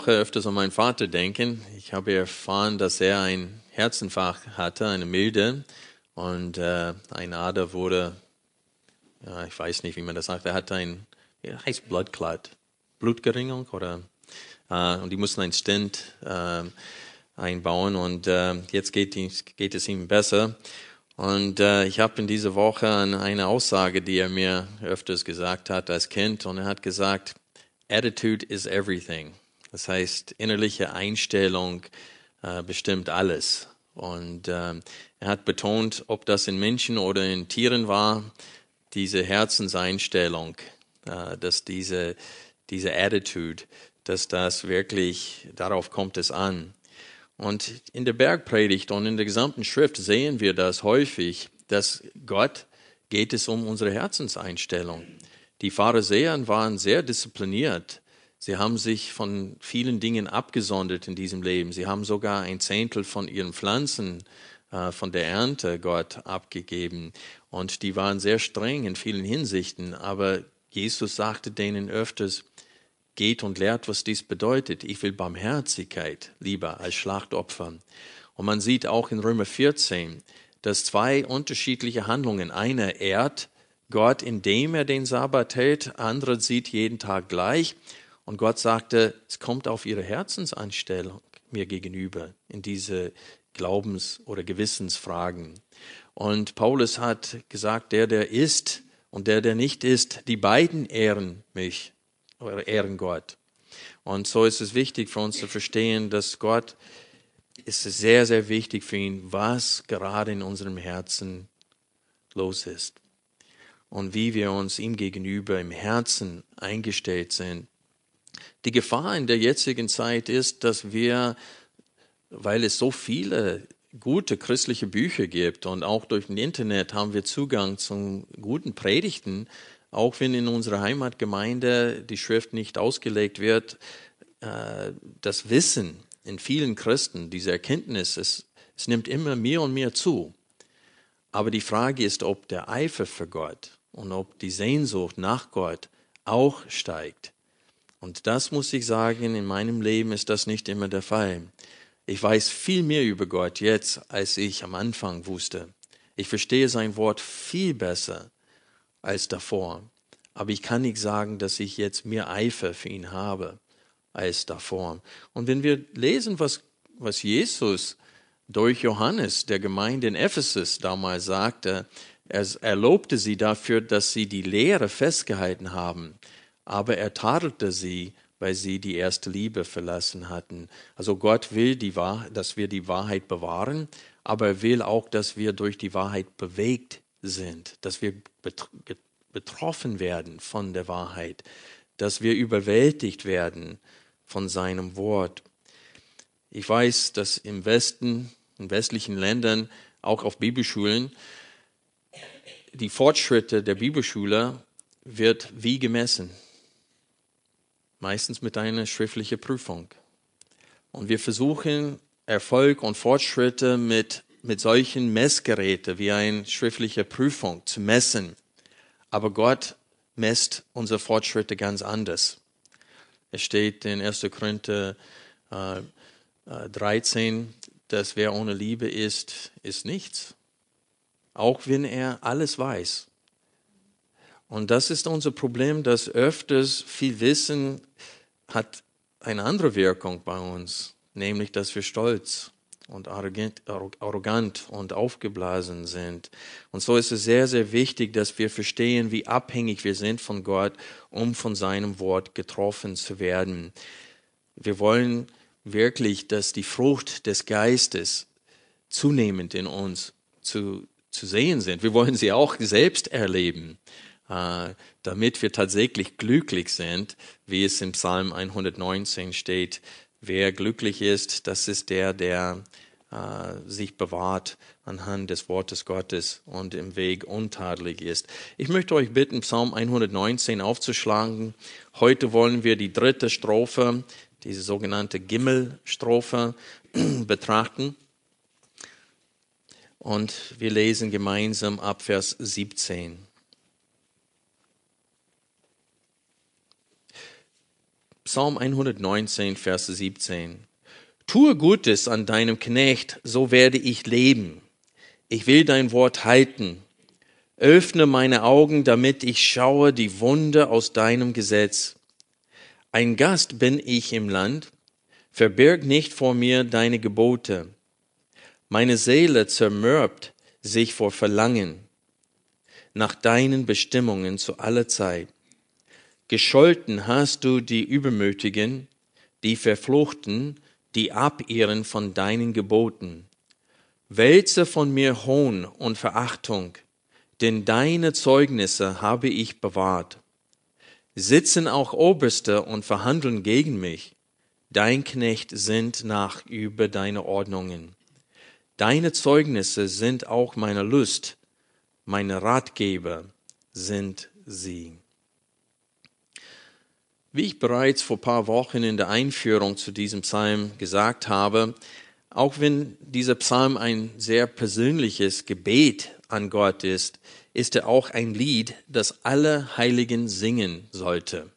Woche öfters an meinen Vater denken. Ich habe erfahren, dass er ein Herzinfarkt hatte, eine milde, und äh, ein Ader wurde, ja, ich weiß nicht, wie man das sagt, er hatte ein, ja, heißt Blood Blutgeringung oder, äh, und die mussten ein Stent äh, einbauen und äh, jetzt geht, geht, es ihm besser. Und äh, ich habe in dieser Woche an eine Aussage, die er mir öfters gesagt hat als Kind, und er hat gesagt, Attitude is everything. Das heißt, innerliche Einstellung äh, bestimmt alles. Und äh, er hat betont, ob das in Menschen oder in Tieren war, diese Herzenseinstellung, äh, dass diese, diese Attitude, dass das wirklich, darauf kommt es an. Und in der Bergpredigt und in der gesamten Schrift sehen wir das häufig, dass Gott geht es um unsere Herzenseinstellung. Die Pharisäer waren sehr diszipliniert. Sie haben sich von vielen Dingen abgesondert in diesem Leben. Sie haben sogar ein Zehntel von ihren Pflanzen, äh, von der Ernte Gott abgegeben. Und die waren sehr streng in vielen Hinsichten. Aber Jesus sagte denen öfters, geht und lehrt, was dies bedeutet. Ich will Barmherzigkeit lieber als Schlachtopfer. Und man sieht auch in Römer 14, dass zwei unterschiedliche Handlungen. Einer ehrt Gott, indem er den Sabbat hält, andere sieht jeden Tag gleich. Und Gott sagte, es kommt auf ihre Herzensanstellung mir gegenüber in diese Glaubens- oder Gewissensfragen. Und Paulus hat gesagt, der, der ist und der, der nicht ist, die beiden ehren mich oder ehren Gott. Und so ist es wichtig für uns zu verstehen, dass Gott ist sehr, sehr wichtig für ihn, was gerade in unserem Herzen los ist und wie wir uns ihm gegenüber im Herzen eingestellt sind. Die Gefahr in der jetzigen Zeit ist, dass wir, weil es so viele gute christliche Bücher gibt und auch durch das Internet haben wir Zugang zu guten Predigten, auch wenn in unserer Heimatgemeinde die Schrift nicht ausgelegt wird, äh, das Wissen in vielen Christen, diese Erkenntnis, es, es nimmt immer mehr und mehr zu. Aber die Frage ist, ob der Eifer für Gott und ob die Sehnsucht nach Gott auch steigt. Und das muss ich sagen, in meinem Leben ist das nicht immer der Fall. Ich weiß viel mehr über Gott jetzt, als ich am Anfang wusste. Ich verstehe sein Wort viel besser als davor. Aber ich kann nicht sagen, dass ich jetzt mehr Eifer für ihn habe als davor. Und wenn wir lesen, was, was Jesus durch Johannes der Gemeinde in Ephesus damals sagte, er, er lobte sie dafür, dass sie die Lehre festgehalten haben aber er tadelte sie, weil sie die erste Liebe verlassen hatten. Also Gott will, die Wahrheit, dass wir die Wahrheit bewahren, aber er will auch, dass wir durch die Wahrheit bewegt sind, dass wir betroffen werden von der Wahrheit, dass wir überwältigt werden von seinem Wort. Ich weiß, dass im Westen, in westlichen Ländern, auch auf Bibelschulen, die Fortschritte der Bibelschule wird wie gemessen meistens mit einer schriftlichen Prüfung. Und wir versuchen Erfolg und Fortschritte mit, mit solchen Messgeräten wie eine schriftliche Prüfung zu messen. Aber Gott messt unsere Fortschritte ganz anders. Es steht in 1. Korinther äh, 13, äh, dass wer ohne Liebe ist, ist nichts. Auch wenn er alles weiß. Und das ist unser Problem, dass öfters viel Wissen hat eine andere Wirkung bei uns, nämlich dass wir stolz und arrogant und aufgeblasen sind. Und so ist es sehr, sehr wichtig, dass wir verstehen, wie abhängig wir sind von Gott, um von seinem Wort getroffen zu werden. Wir wollen wirklich, dass die Frucht des Geistes zunehmend in uns zu, zu sehen sind. Wir wollen sie auch selbst erleben. Äh, damit wir tatsächlich glücklich sind, wie es im Psalm 119 steht, wer glücklich ist, das ist der, der äh, sich bewahrt anhand des Wortes Gottes und im Weg untadelig ist. Ich möchte euch bitten, Psalm 119 aufzuschlagen. Heute wollen wir die dritte Strophe, diese sogenannte Gimmelstrophe, betrachten. Und wir lesen gemeinsam ab Vers 17. Psalm 119, Vers 17. Tue Gutes an deinem Knecht, so werde ich leben. Ich will dein Wort halten. Öffne meine Augen, damit ich schaue die Wunde aus deinem Gesetz. Ein Gast bin ich im Land, verbirg nicht vor mir deine Gebote. Meine Seele zermürbt sich vor Verlangen nach deinen Bestimmungen zu aller Zeit. Gescholten hast du die Übermütigen, die Verfluchten, die abirren von deinen Geboten. Wälze von mir Hohn und Verachtung, denn deine Zeugnisse habe ich bewahrt. Sitzen auch Oberste und verhandeln gegen mich. Dein Knecht sind nach über deine Ordnungen. Deine Zeugnisse sind auch meine Lust, meine Ratgeber sind sie. Wie ich bereits vor paar Wochen in der Einführung zu diesem Psalm gesagt habe, auch wenn dieser Psalm ein sehr persönliches Gebet an Gott ist, ist er auch ein Lied, das alle Heiligen singen sollte.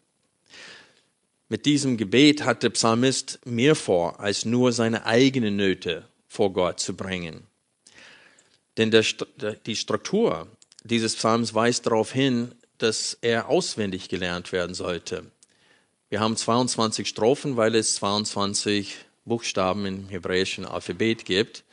Mit diesem Gebet hat der Psalmist mehr vor, als nur seine eigenen Nöte vor Gott zu bringen. Denn der, die Struktur dieses Psalms weist darauf hin, dass er auswendig gelernt werden sollte. Wir haben 22 Strophen, weil es 22 Buchstaben im hebräischen Alphabet gibt.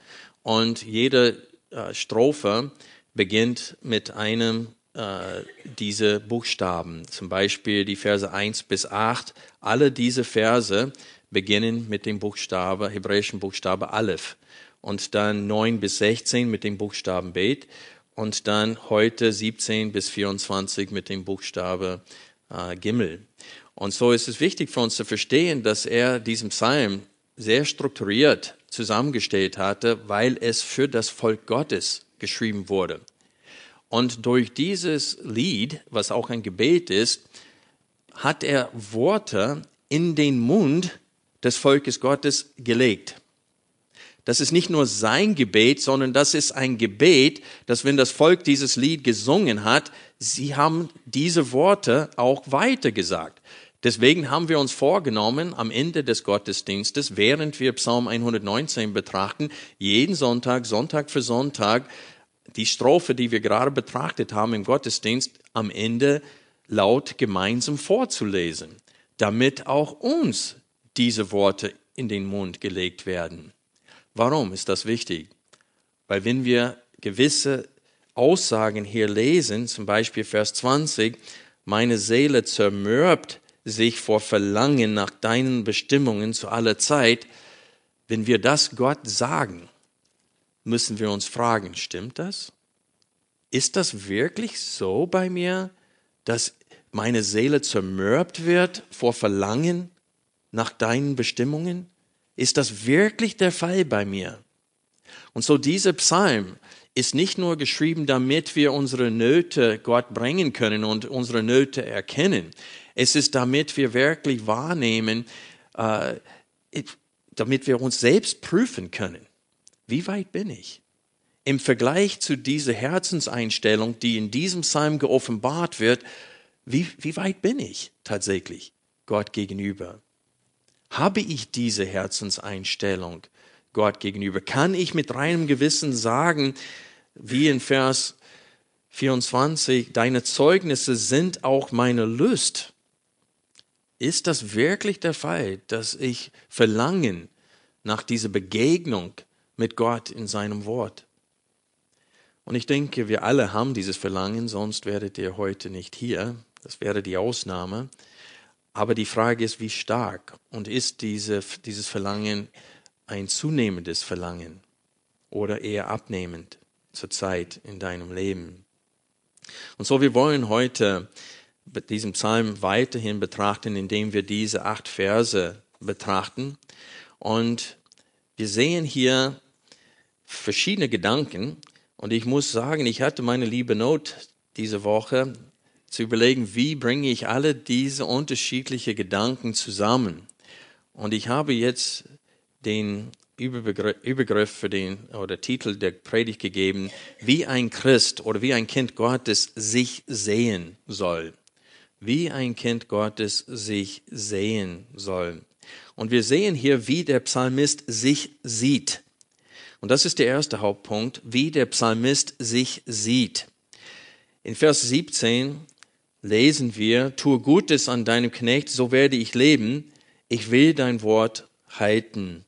Und jede äh, Strophe beginnt mit einem äh, dieser Buchstaben. Zum Beispiel die Verse 1 bis 8. Alle diese Verse beginnen mit dem Buchstabe, hebräischen Buchstabe Aleph. Und dann 9 bis 16 mit dem Buchstaben Bet. Und dann heute 17 bis 24 mit dem Buchstabe äh, Gimel. Und so ist es wichtig für uns zu verstehen, dass er diesen Psalm sehr strukturiert zusammengestellt hatte, weil es für das Volk Gottes geschrieben wurde. Und durch dieses Lied, was auch ein Gebet ist, hat er Worte in den Mund des Volkes Gottes gelegt. Das ist nicht nur sein Gebet, sondern das ist ein Gebet, dass wenn das Volk dieses Lied gesungen hat, sie haben diese Worte auch weitergesagt. Deswegen haben wir uns vorgenommen, am Ende des Gottesdienstes, während wir Psalm 119 betrachten, jeden Sonntag, Sonntag für Sonntag, die Strophe, die wir gerade betrachtet haben im Gottesdienst, am Ende laut gemeinsam vorzulesen, damit auch uns diese Worte in den Mund gelegt werden. Warum ist das wichtig? Weil wenn wir gewisse Aussagen hier lesen, zum Beispiel Vers 20, meine Seele zermürbt sich vor Verlangen nach deinen Bestimmungen zu aller Zeit, wenn wir das Gott sagen, müssen wir uns fragen, stimmt das? Ist das wirklich so bei mir, dass meine Seele zermürbt wird vor Verlangen nach deinen Bestimmungen? Ist das wirklich der Fall bei mir? Und so dieser Psalm ist nicht nur geschrieben, damit wir unsere Nöte Gott bringen können und unsere Nöte erkennen. Es ist, damit wir wirklich wahrnehmen, äh, damit wir uns selbst prüfen können. Wie weit bin ich? Im Vergleich zu dieser Herzenseinstellung, die in diesem Psalm geoffenbart wird, wie, wie weit bin ich tatsächlich Gott gegenüber? Habe ich diese Herzenseinstellung Gott gegenüber? Kann ich mit reinem Gewissen sagen, wie in Vers 24, deine Zeugnisse sind auch meine Lust. Ist das wirklich der Fall, dass ich Verlangen nach dieser Begegnung mit Gott in seinem Wort? Und ich denke, wir alle haben dieses Verlangen, sonst werdet ihr heute nicht hier. Das wäre die Ausnahme. Aber die Frage ist, wie stark und ist diese, dieses Verlangen ein zunehmendes Verlangen oder eher abnehmend zur Zeit in deinem Leben? Und so, wir wollen heute diesen Psalm weiterhin betrachten, indem wir diese acht Verse betrachten. Und wir sehen hier verschiedene Gedanken. Und ich muss sagen, ich hatte meine liebe Not diese Woche zu überlegen, wie bringe ich alle diese unterschiedlichen Gedanken zusammen. Und ich habe jetzt den Überbegriff für den oder Titel der Predigt gegeben, wie ein Christ oder wie ein Kind Gottes sich sehen soll. Wie ein Kind Gottes sich sehen soll. Und wir sehen hier, wie der Psalmist sich sieht. Und das ist der erste Hauptpunkt, wie der Psalmist sich sieht. In Vers 17 lesen wir, tue Gutes an deinem Knecht, so werde ich leben. Ich will dein Wort halten.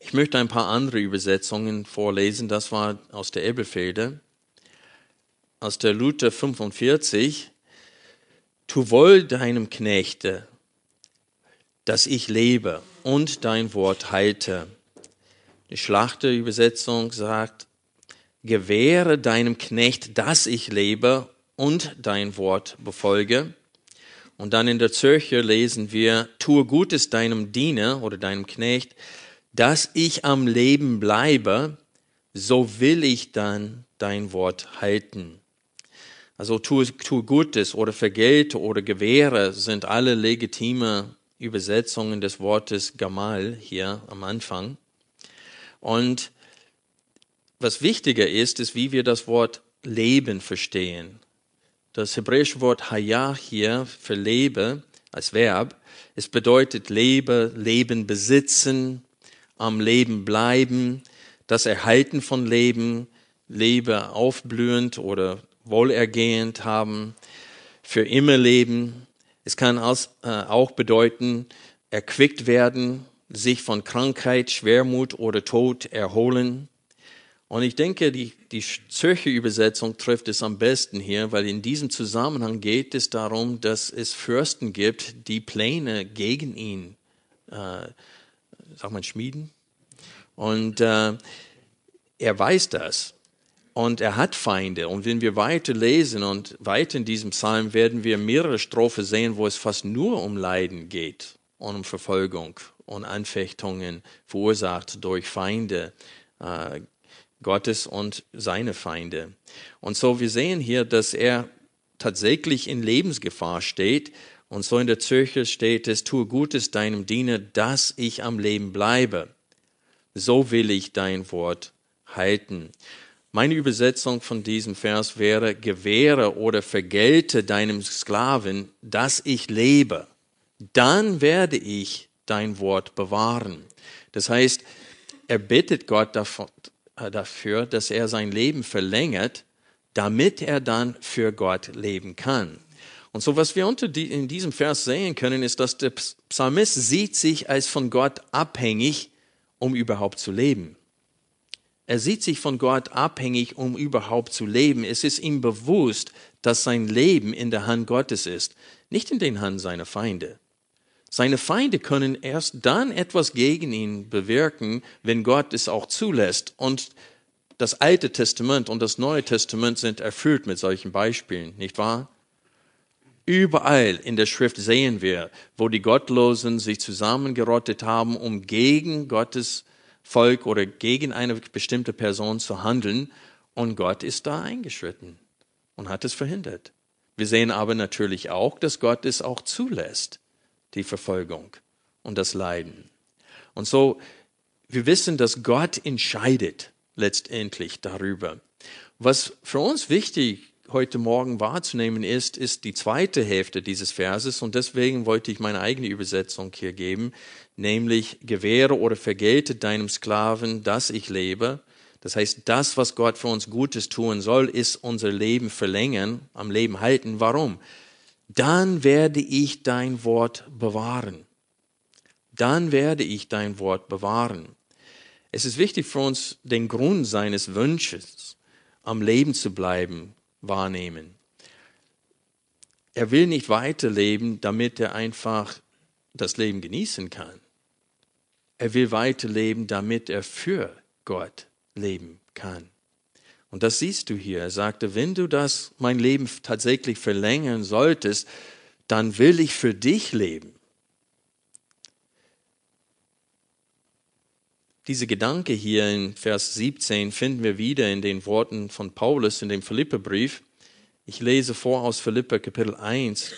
Ich möchte ein paar andere Übersetzungen vorlesen. Das war aus der Ebelfelde. Aus der Luther 45. Tu wohl deinem Knechte, dass ich lebe und dein Wort halte. Die Schlachterübersetzung sagt, gewähre deinem Knecht, dass ich lebe und dein Wort befolge. Und dann in der Zürcher lesen wir, tue Gutes deinem Diener oder deinem Knecht, dass ich am Leben bleibe, so will ich dann dein Wort halten. Also tu, tu Gutes oder vergelte oder gewähre sind alle legitime Übersetzungen des Wortes Gamal hier am Anfang. Und was wichtiger ist, ist, wie wir das Wort Leben verstehen. Das hebräische Wort Hayah hier für Lebe als Verb, es bedeutet Lebe, Leben besitzen, am Leben bleiben, das Erhalten von Leben, Lebe aufblühend oder wohlergehend haben, für immer leben. Es kann äh, auch bedeuten, erquickt werden, sich von Krankheit, Schwermut oder Tod erholen. Und ich denke, die, die Zürcher Übersetzung trifft es am besten hier, weil in diesem Zusammenhang geht es darum, dass es Fürsten gibt, die Pläne gegen ihn äh, sagt man, schmieden. Und äh, er weiß das. Und er hat Feinde. Und wenn wir weiter lesen und weiter in diesem Psalm werden wir mehrere Strophen sehen, wo es fast nur um Leiden geht und um Verfolgung und Anfechtungen verursacht durch Feinde äh, Gottes und seine Feinde. Und so wir sehen hier, dass er tatsächlich in Lebensgefahr steht und so in der Zürcher steht es, tue Gutes deinem Diener, dass ich am Leben bleibe. So will ich dein Wort halten. Meine Übersetzung von diesem Vers wäre, gewähre oder vergelte deinem Sklaven, dass ich lebe. Dann werde ich dein Wort bewahren. Das heißt, er bittet Gott äh, dafür, dass er sein Leben verlängert, damit er dann für Gott leben kann. Und so, was wir in diesem Vers sehen können, ist, dass der Psalmist sieht sich als von Gott abhängig, um überhaupt zu leben. Er sieht sich von Gott abhängig, um überhaupt zu leben. Es ist ihm bewusst, dass sein Leben in der Hand Gottes ist, nicht in den Hand seiner Feinde. Seine Feinde können erst dann etwas gegen ihn bewirken, wenn Gott es auch zulässt. Und das Alte Testament und das Neue Testament sind erfüllt mit solchen Beispielen, nicht wahr? Überall in der Schrift sehen wir, wo die Gottlosen sich zusammengerottet haben, um gegen Gottes Volk oder gegen eine bestimmte Person zu handeln. Und Gott ist da eingeschritten und hat es verhindert. Wir sehen aber natürlich auch, dass Gott es auch zulässt, die Verfolgung und das Leiden. Und so, wir wissen, dass Gott entscheidet letztendlich darüber. Was für uns wichtig heute Morgen wahrzunehmen ist, ist die zweite Hälfte dieses Verses und deswegen wollte ich meine eigene Übersetzung hier geben, nämlich gewähre oder vergelte deinem Sklaven, dass ich lebe. Das heißt, das, was Gott für uns Gutes tun soll, ist unser Leben verlängern, am Leben halten. Warum? Dann werde ich dein Wort bewahren. Dann werde ich dein Wort bewahren. Es ist wichtig für uns, den Grund seines Wünsches, am Leben zu bleiben, wahrnehmen. Er will nicht weiterleben, damit er einfach das Leben genießen kann. Er will weiterleben, damit er für Gott leben kann. Und das siehst du hier. Er sagte, wenn du das, mein Leben tatsächlich verlängern solltest, dann will ich für dich leben. Diese Gedanke hier in Vers 17 finden wir wieder in den Worten von Paulus in dem Philipperbrief. Ich lese vor aus Philipper Kapitel 1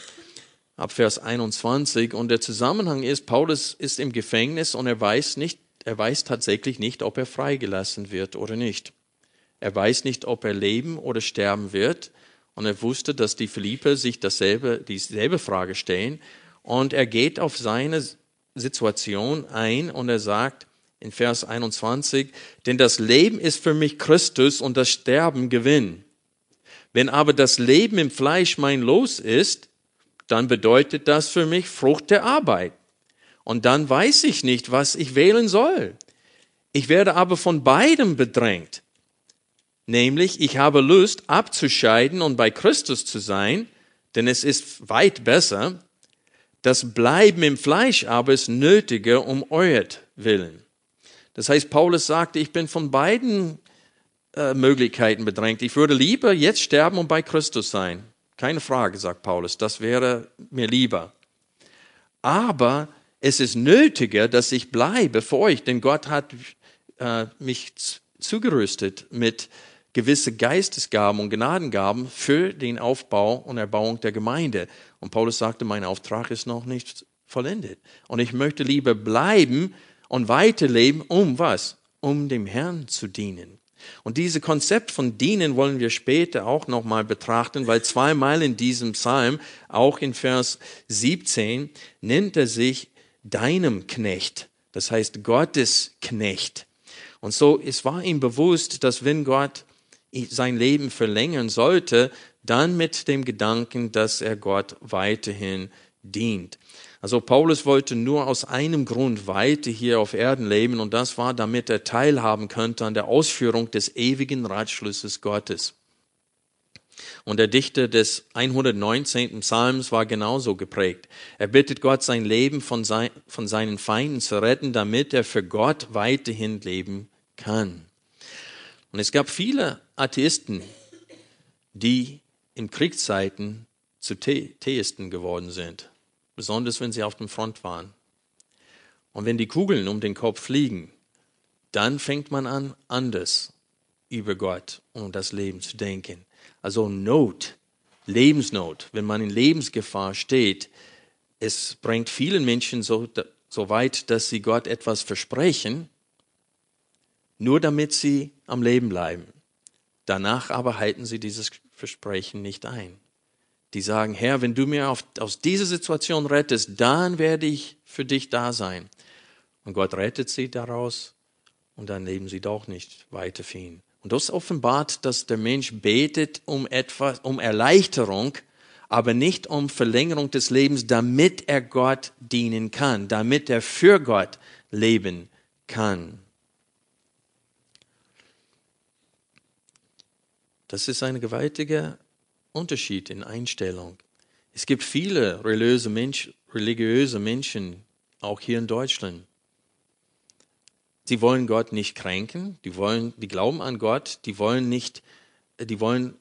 ab Vers 21 und der Zusammenhang ist, Paulus ist im Gefängnis und er weiß nicht, er weiß tatsächlich nicht, ob er freigelassen wird oder nicht. Er weiß nicht, ob er leben oder sterben wird und er wusste, dass die Philipper sich dasselbe, dieselbe Frage stellen und er geht auf seine Situation ein und er sagt, in Vers 21, denn das Leben ist für mich Christus und das Sterben Gewinn. Wenn aber das Leben im Fleisch mein Los ist, dann bedeutet das für mich Frucht der Arbeit. Und dann weiß ich nicht, was ich wählen soll. Ich werde aber von beidem bedrängt. Nämlich, ich habe Lust abzuscheiden und bei Christus zu sein, denn es ist weit besser. Das Bleiben im Fleisch aber ist nötiger um euret Willen. Das heißt, Paulus sagte, ich bin von beiden äh, Möglichkeiten bedrängt. Ich würde lieber jetzt sterben und bei Christus sein. Keine Frage, sagt Paulus, das wäre mir lieber. Aber es ist nötiger, dass ich bleibe für euch, denn Gott hat äh, mich zugerüstet mit gewisse Geistesgaben und Gnadengaben für den Aufbau und Erbauung der Gemeinde. Und Paulus sagte, mein Auftrag ist noch nicht vollendet. Und ich möchte lieber bleiben, und weiterleben, um was? Um dem Herrn zu dienen. Und dieses Konzept von dienen wollen wir später auch nochmal betrachten, weil zweimal in diesem Psalm, auch in Vers 17, nennt er sich deinem Knecht. Das heißt Gottes Knecht. Und so, es war ihm bewusst, dass wenn Gott sein Leben verlängern sollte, dann mit dem Gedanken, dass er Gott weiterhin dient. Also Paulus wollte nur aus einem Grund weiter hier auf Erden leben und das war, damit er teilhaben könnte an der Ausführung des ewigen Ratschlusses Gottes. Und der Dichter des 119. Psalms war genauso geprägt. Er bittet Gott, sein Leben von, sein, von seinen Feinden zu retten, damit er für Gott weiterhin leben kann. Und es gab viele Atheisten, die in Kriegszeiten zu Theisten geworden sind besonders wenn sie auf dem Front waren. Und wenn die Kugeln um den Kopf fliegen, dann fängt man an, anders über Gott und das Leben zu denken. Also Not, Lebensnot, wenn man in Lebensgefahr steht, es bringt vielen Menschen so, so weit, dass sie Gott etwas versprechen, nur damit sie am Leben bleiben. Danach aber halten sie dieses Versprechen nicht ein die sagen, Herr, wenn du mir auf, aus dieser Situation rettest, dann werde ich für dich da sein. Und Gott rettet sie daraus und dann leben sie doch nicht weiter für ihn. Und das offenbart, dass der Mensch betet um etwas, um Erleichterung, aber nicht um Verlängerung des Lebens, damit er Gott dienen kann, damit er für Gott leben kann. Das ist eine gewaltige Unterschied in Einstellung. Es gibt viele religiöse, Mensch, religiöse Menschen, auch hier in Deutschland. Sie wollen Gott nicht kränken, die wollen, die glauben an Gott, die wollen nicht, die wollen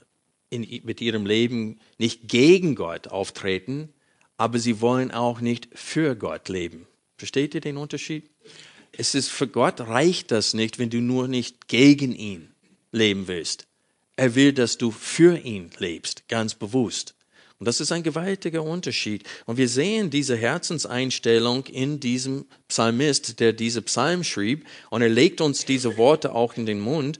in, mit ihrem Leben nicht gegen Gott auftreten, aber sie wollen auch nicht für Gott leben. Versteht ihr den Unterschied? Es ist für Gott reicht das nicht, wenn du nur nicht gegen ihn leben willst. Er will, dass du für ihn lebst, ganz bewusst. Und das ist ein gewaltiger Unterschied. Und wir sehen diese Herzenseinstellung in diesem Psalmist, der diese Psalm schrieb. Und er legt uns diese Worte auch in den Mund,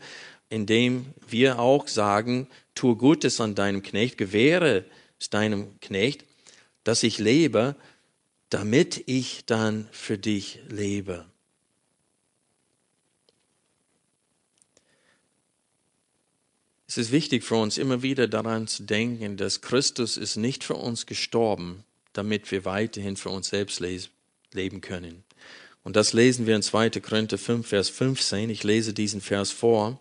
indem wir auch sagen, tue Gutes an deinem Knecht, gewähre es deinem Knecht, dass ich lebe, damit ich dann für dich lebe. Es ist wichtig für uns immer wieder daran zu denken, dass Christus ist nicht für uns gestorben, damit wir weiterhin für uns selbst leben können. Und das lesen wir in 2. Korinther 5, Vers 15. Ich lese diesen Vers vor.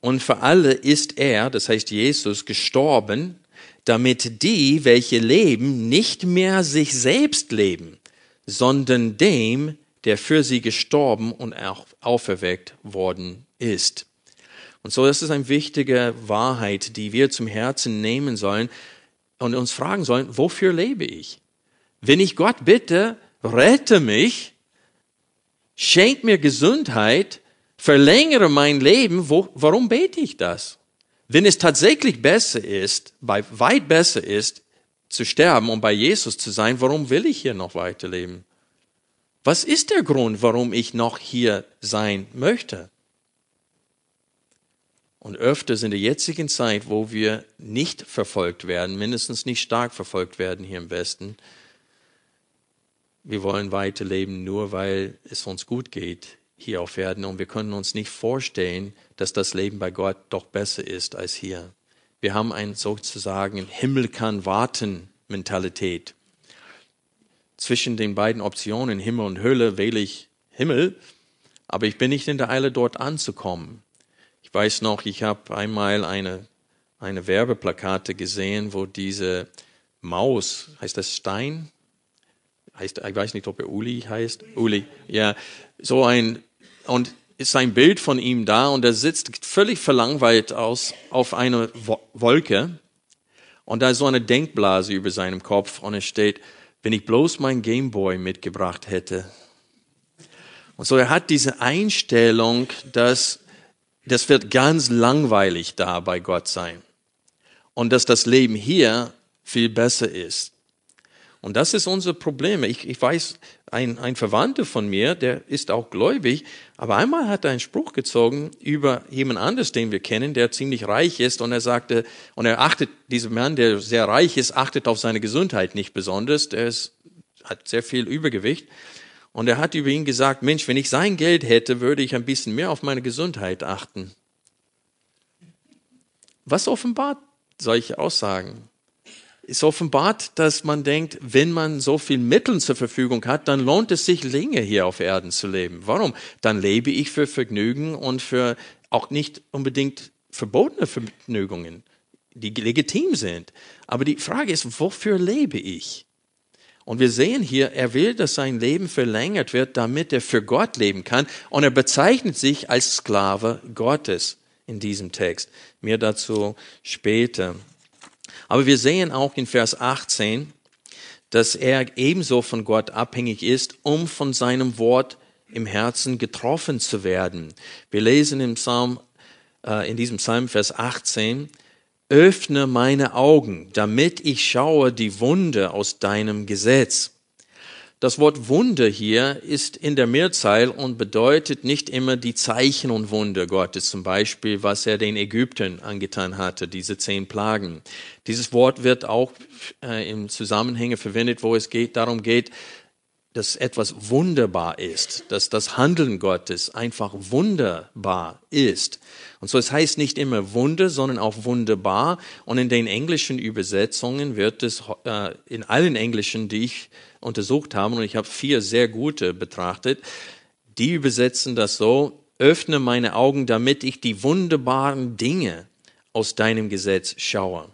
Und für alle ist er, das heißt Jesus, gestorben, damit die, welche leben, nicht mehr sich selbst leben, sondern dem, der für sie gestorben und auch auferweckt worden ist. Und so das ist eine wichtige Wahrheit, die wir zum Herzen nehmen sollen und uns fragen sollen, wofür lebe ich? Wenn ich Gott bitte, rette mich, schenk mir Gesundheit, verlängere mein Leben, wo, warum bete ich das? Wenn es tatsächlich besser ist, bei, weit besser ist, zu sterben und bei Jesus zu sein, warum will ich hier noch weiterleben? Was ist der Grund, warum ich noch hier sein möchte? Und öfters in der jetzigen Zeit, wo wir nicht verfolgt werden, mindestens nicht stark verfolgt werden hier im Westen, wir wollen weiterleben nur, weil es uns gut geht hier auf Erden und wir können uns nicht vorstellen, dass das Leben bei Gott doch besser ist als hier. Wir haben ein sozusagen Himmel kann warten Mentalität. Zwischen den beiden Optionen Himmel und Hölle wähle ich Himmel, aber ich bin nicht in der Eile dort anzukommen. Ich weiß noch, ich habe einmal eine, eine Werbeplakate gesehen, wo diese Maus, heißt das Stein? Heißt, ich weiß nicht, ob er Uli heißt. Uli, ja. So ein, und ist ein Bild von ihm da und er sitzt völlig verlangweilt aus auf einer Wolke und da ist so eine Denkblase über seinem Kopf und es steht, wenn ich bloß mein Gameboy mitgebracht hätte. Und so er hat diese Einstellung, dass das wird ganz langweilig da bei Gott sein. Und dass das Leben hier viel besser ist. Und das ist unser Problem. Ich, ich weiß, ein, ein Verwandter von mir, der ist auch gläubig, aber einmal hat er einen Spruch gezogen über jemand anderes, den wir kennen, der ziemlich reich ist und er sagte, und er achtet, dieser Mann, der sehr reich ist, achtet auf seine Gesundheit nicht besonders, der ist, hat sehr viel Übergewicht und er hat über ihn gesagt, Mensch, wenn ich sein Geld hätte, würde ich ein bisschen mehr auf meine Gesundheit achten. Was offenbart solche Aussagen? Es offenbart, dass man denkt, wenn man so viel Mittel zur Verfügung hat, dann lohnt es sich länger hier auf Erden zu leben. Warum? Dann lebe ich für Vergnügen und für auch nicht unbedingt verbotene Vergnügungen, die legitim sind. Aber die Frage ist, wofür lebe ich? Und wir sehen hier, er will, dass sein Leben verlängert wird, damit er für Gott leben kann. Und er bezeichnet sich als Sklave Gottes in diesem Text. Mehr dazu später. Aber wir sehen auch in Vers 18, dass er ebenso von Gott abhängig ist, um von seinem Wort im Herzen getroffen zu werden. Wir lesen im Psalm, äh, in diesem Psalm Vers 18, öffne meine Augen, damit ich schaue die Wunde aus deinem Gesetz. Das Wort Wunder hier ist in der Mehrzahl und bedeutet nicht immer die Zeichen und Wunder Gottes, zum Beispiel, was er den Ägyptern angetan hatte, diese zehn Plagen. Dieses Wort wird auch äh, im Zusammenhänge verwendet, wo es geht, darum geht, dass etwas wunderbar ist, dass das Handeln Gottes einfach wunderbar ist. Und so es heißt nicht immer Wunder, sondern auch wunderbar. Und in den englischen Übersetzungen wird es, äh, in allen englischen, die ich untersucht habe, und ich habe vier sehr gute betrachtet, die übersetzen das so, öffne meine Augen, damit ich die wunderbaren Dinge aus deinem Gesetz schaue.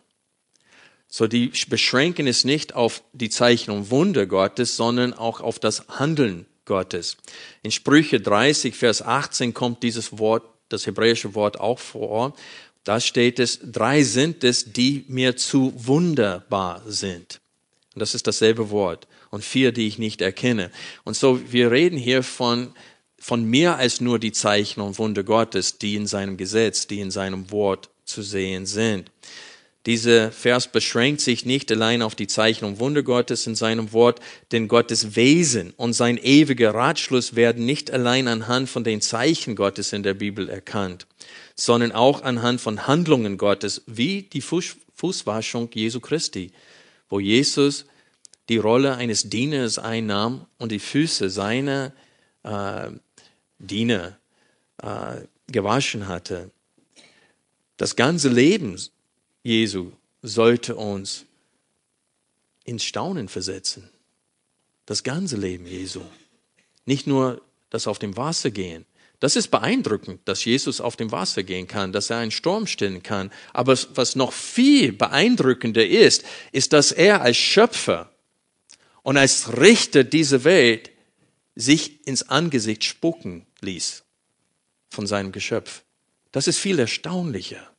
So, die beschränken es nicht auf die Zeichen und Wunder Gottes, sondern auch auf das Handeln Gottes. In Sprüche 30, Vers 18 kommt dieses Wort das hebräische Wort auch vor. Da steht es, drei sind es, die mir zu wunderbar sind. Und das ist dasselbe Wort. Und vier, die ich nicht erkenne. Und so, wir reden hier von, von mehr als nur die Zeichen und Wunder Gottes, die in seinem Gesetz, die in seinem Wort zu sehen sind. Dieser Vers beschränkt sich nicht allein auf die Zeichen und Wunder Gottes in seinem Wort, denn Gottes Wesen und sein ewiger Ratschluss werden nicht allein anhand von den Zeichen Gottes in der Bibel erkannt, sondern auch anhand von Handlungen Gottes, wie die Fuß Fußwaschung Jesu Christi, wo Jesus die Rolle eines Dieners einnahm und die Füße seiner äh, Diener äh, gewaschen hatte. Das ganze Leben Jesu sollte uns ins Staunen versetzen. Das ganze Leben Jesu. Nicht nur das auf dem Wasser gehen. Das ist beeindruckend, dass Jesus auf dem Wasser gehen kann, dass er einen Sturm stillen kann. Aber was noch viel beeindruckender ist, ist, dass er als Schöpfer und als Richter dieser Welt sich ins Angesicht spucken ließ von seinem Geschöpf. Das ist viel erstaunlicher.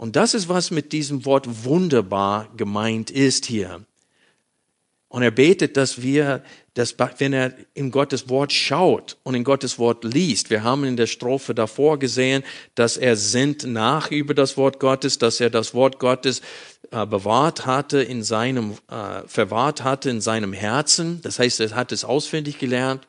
Und das ist, was mit diesem Wort wunderbar gemeint ist hier. Und er betet, dass wir, dass, wenn er in Gottes Wort schaut und in Gottes Wort liest, wir haben in der Strophe davor gesehen, dass er sinnt nach über das Wort Gottes, dass er das Wort Gottes äh, bewahrt hatte in seinem, äh, verwahrt hatte in seinem Herzen. Das heißt, er hat es auswendig gelernt.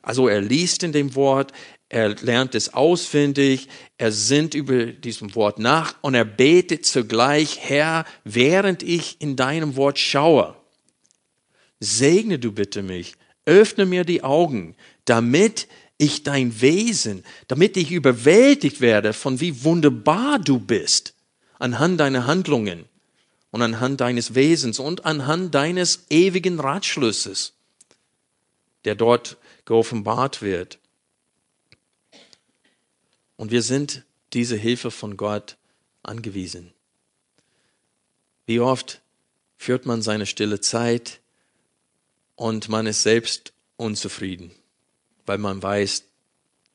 Also er liest in dem Wort, er lernt es auswendig, er sinnt über diesem Wort nach und er betet zugleich, Herr, während ich in deinem Wort schaue, segne du bitte mich, öffne mir die Augen, damit ich dein Wesen, damit ich überwältigt werde von wie wunderbar du bist, anhand deiner Handlungen und anhand deines Wesens und anhand deines ewigen Ratschlusses, der dort geoffenbart wird. Und wir sind diese Hilfe von Gott angewiesen. Wie oft führt man seine stille Zeit und man ist selbst unzufrieden, weil man weiß,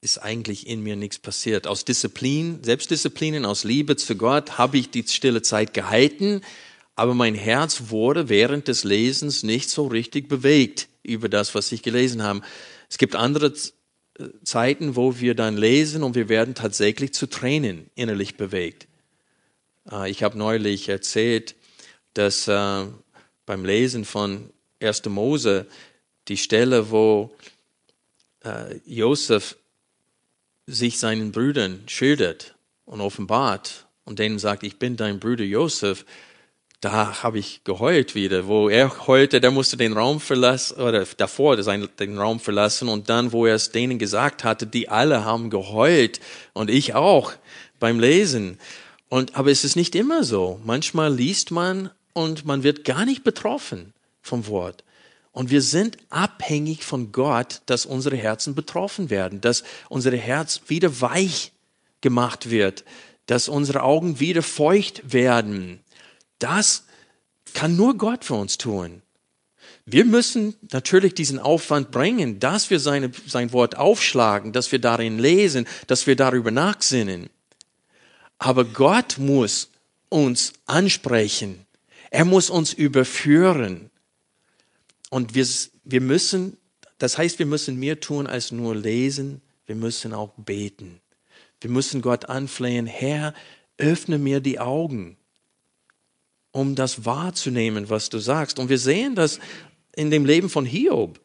ist eigentlich in mir nichts passiert. Aus Disziplin, Selbstdisziplinen, aus Liebe zu Gott habe ich die stille Zeit gehalten, aber mein Herz wurde während des Lesens nicht so richtig bewegt über das, was ich gelesen habe. Es gibt andere Zeiten, wo wir dann lesen und wir werden tatsächlich zu Tränen innerlich bewegt. Äh, ich habe neulich erzählt, dass äh, beim Lesen von 1. Mose die Stelle, wo äh, Josef sich seinen Brüdern schildert und offenbart und denen sagt, ich bin dein Bruder Josef, da habe ich geheult wieder. Wo er heulte, der musste den Raum verlassen, oder davor den Raum verlassen und dann, wo er es denen gesagt hatte, die alle haben geheult und ich auch beim Lesen. Und, aber es ist nicht immer so. Manchmal liest man und man wird gar nicht betroffen vom Wort. Und wir sind abhängig von Gott, dass unsere Herzen betroffen werden, dass unser Herz wieder weich gemacht wird, dass unsere Augen wieder feucht werden das kann nur Gott für uns tun. Wir müssen natürlich diesen Aufwand bringen, dass wir seine, sein Wort aufschlagen, dass wir darin lesen, dass wir darüber nachsinnen. Aber Gott muss uns ansprechen. Er muss uns überführen. Und wir, wir müssen, das heißt, wir müssen mehr tun als nur lesen. Wir müssen auch beten. Wir müssen Gott anflehen, Herr, öffne mir die Augen um das wahrzunehmen, was du sagst. Und wir sehen das in dem Leben von Hiob.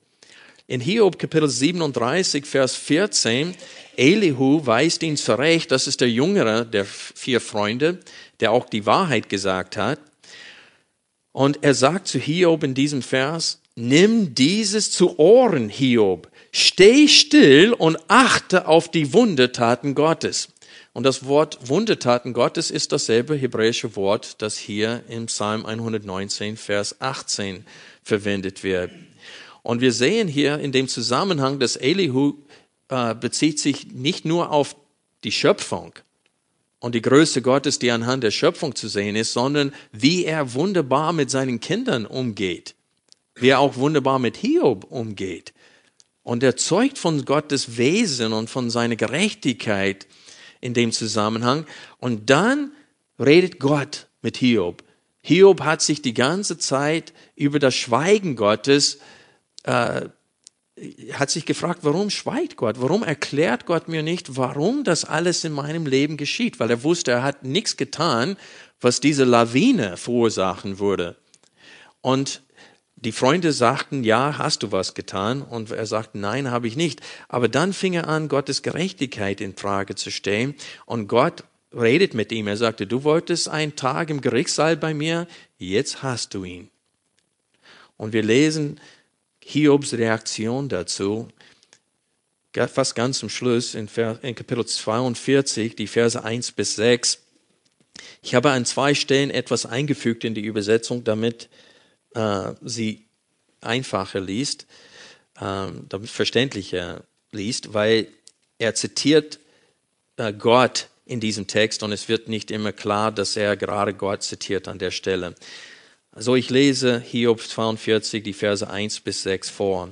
In Hiob Kapitel 37, Vers 14, Elihu weist ihn zurecht, das ist der jüngere der vier Freunde, der auch die Wahrheit gesagt hat. Und er sagt zu Hiob in diesem Vers, nimm dieses zu Ohren, Hiob, steh still und achte auf die Wundetaten Gottes. Und das Wort Wundetaten Gottes ist dasselbe hebräische Wort, das hier im Psalm 119, Vers 18 verwendet wird. Und wir sehen hier in dem Zusammenhang, dass Elihu äh, bezieht sich nicht nur auf die Schöpfung und die Größe Gottes, die anhand der Schöpfung zu sehen ist, sondern wie er wunderbar mit seinen Kindern umgeht, wie er auch wunderbar mit Hiob umgeht. Und er zeugt von Gottes Wesen und von seiner Gerechtigkeit in dem Zusammenhang. Und dann redet Gott mit Hiob. Hiob hat sich die ganze Zeit über das Schweigen Gottes, äh, hat sich gefragt, warum schweigt Gott? Warum erklärt Gott mir nicht, warum das alles in meinem Leben geschieht? Weil er wusste, er hat nichts getan, was diese Lawine verursachen würde. Und die Freunde sagten, ja, hast du was getan? Und er sagte, nein, habe ich nicht. Aber dann fing er an, Gottes Gerechtigkeit in Frage zu stellen. Und Gott redet mit ihm. Er sagte, du wolltest einen Tag im Gerichtssaal bei mir, jetzt hast du ihn. Und wir lesen Hiobs Reaktion dazu, fast ganz zum Schluss in, in Kapitel 42, die Verse 1 bis 6. Ich habe an zwei Stellen etwas eingefügt in die Übersetzung, damit äh, sie einfacher liest, äh, damit verständlicher liest, weil er zitiert äh, Gott in diesem Text und es wird nicht immer klar, dass er gerade Gott zitiert an der Stelle. Also ich lese Hiob 42, die Verse 1 bis 6 vor.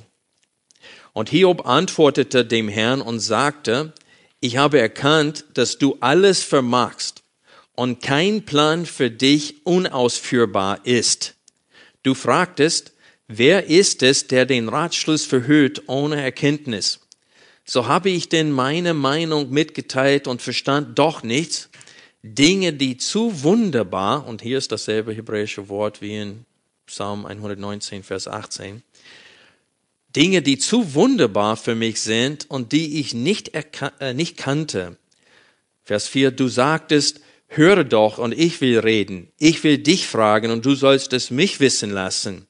Und Hiob antwortete dem Herrn und sagte, ich habe erkannt, dass du alles vermagst und kein Plan für dich unausführbar ist. Du fragtest, wer ist es, der den Ratschluss verhüllt ohne Erkenntnis? So habe ich denn meine Meinung mitgeteilt und verstand doch nichts. Dinge, die zu wunderbar, und hier ist dasselbe hebräische Wort wie in Psalm 119, Vers 18, Dinge, die zu wunderbar für mich sind und die ich nicht, äh, nicht kannte. Vers 4, du sagtest, höre doch und ich will reden. Ich will dich fragen und du sollst es mich wissen lassen.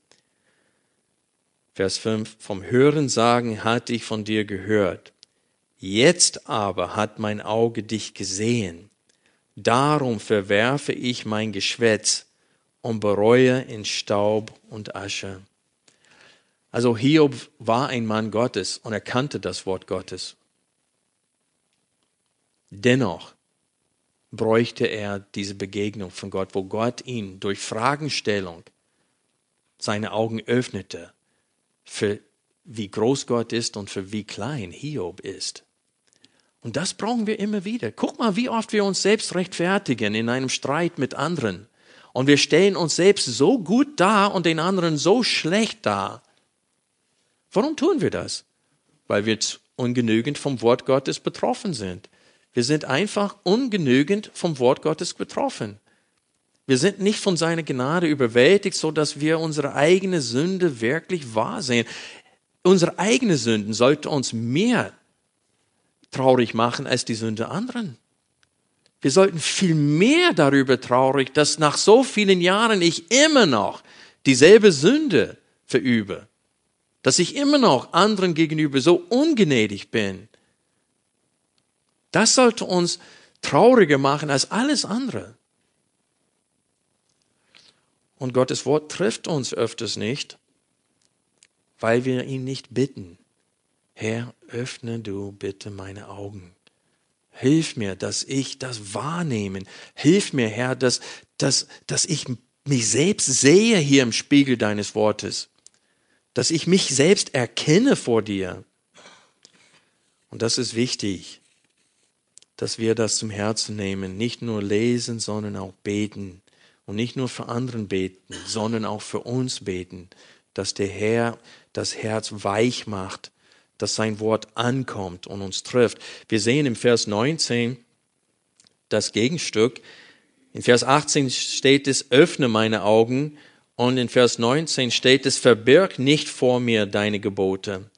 Vers 5, vom Hören sagen hatte ich von dir gehört. Jetzt aber hat mein Auge dich gesehen. Darum verwerfe ich mein Geschwätz und bereue in Staub und Asche. Also Hiob war ein Mann Gottes und er kannte das Wort Gottes. Dennoch bräuchte er diese Begegnung von Gott, wo Gott ihn durch Fragenstellung seine Augen öffnete für wie groß Gott ist und für wie klein Hiob ist. Und das brauchen wir immer wieder. Guck mal, wie oft wir uns selbst rechtfertigen in einem Streit mit anderen. Und wir stellen uns selbst so gut dar und den anderen so schlecht dar. Warum tun wir das? Weil wir ungenügend vom Wort Gottes betroffen sind. Wir sind einfach ungenügend vom Wort Gottes betroffen. Wir sind nicht von seiner Gnade überwältigt, so dass wir unsere eigene Sünde wirklich wahrsehen. Unsere eigene Sünden sollte uns mehr traurig machen als die Sünde anderen. Wir sollten viel mehr darüber traurig, dass nach so vielen Jahren ich immer noch dieselbe Sünde verübe, dass ich immer noch anderen gegenüber so ungnädig bin. Das sollte uns trauriger machen als alles andere. Und Gottes Wort trifft uns öfters nicht, weil wir ihn nicht bitten. Herr, öffne du bitte meine Augen. Hilf mir, dass ich das wahrnehmen. Hilf mir, Herr, dass, dass, dass ich mich selbst sehe hier im Spiegel deines Wortes. Dass ich mich selbst erkenne vor dir. Und das ist wichtig, dass wir das zum Herzen nehmen. Nicht nur lesen, sondern auch beten. Und nicht nur für anderen beten, sondern auch für uns beten, dass der Herr das Herz weich macht dass sein Wort ankommt und uns trifft. Wir sehen im Vers 19 das Gegenstück. In Vers 18 steht es, öffne meine Augen. Und in Vers 19 steht es, verbirg nicht vor mir deine Gebote.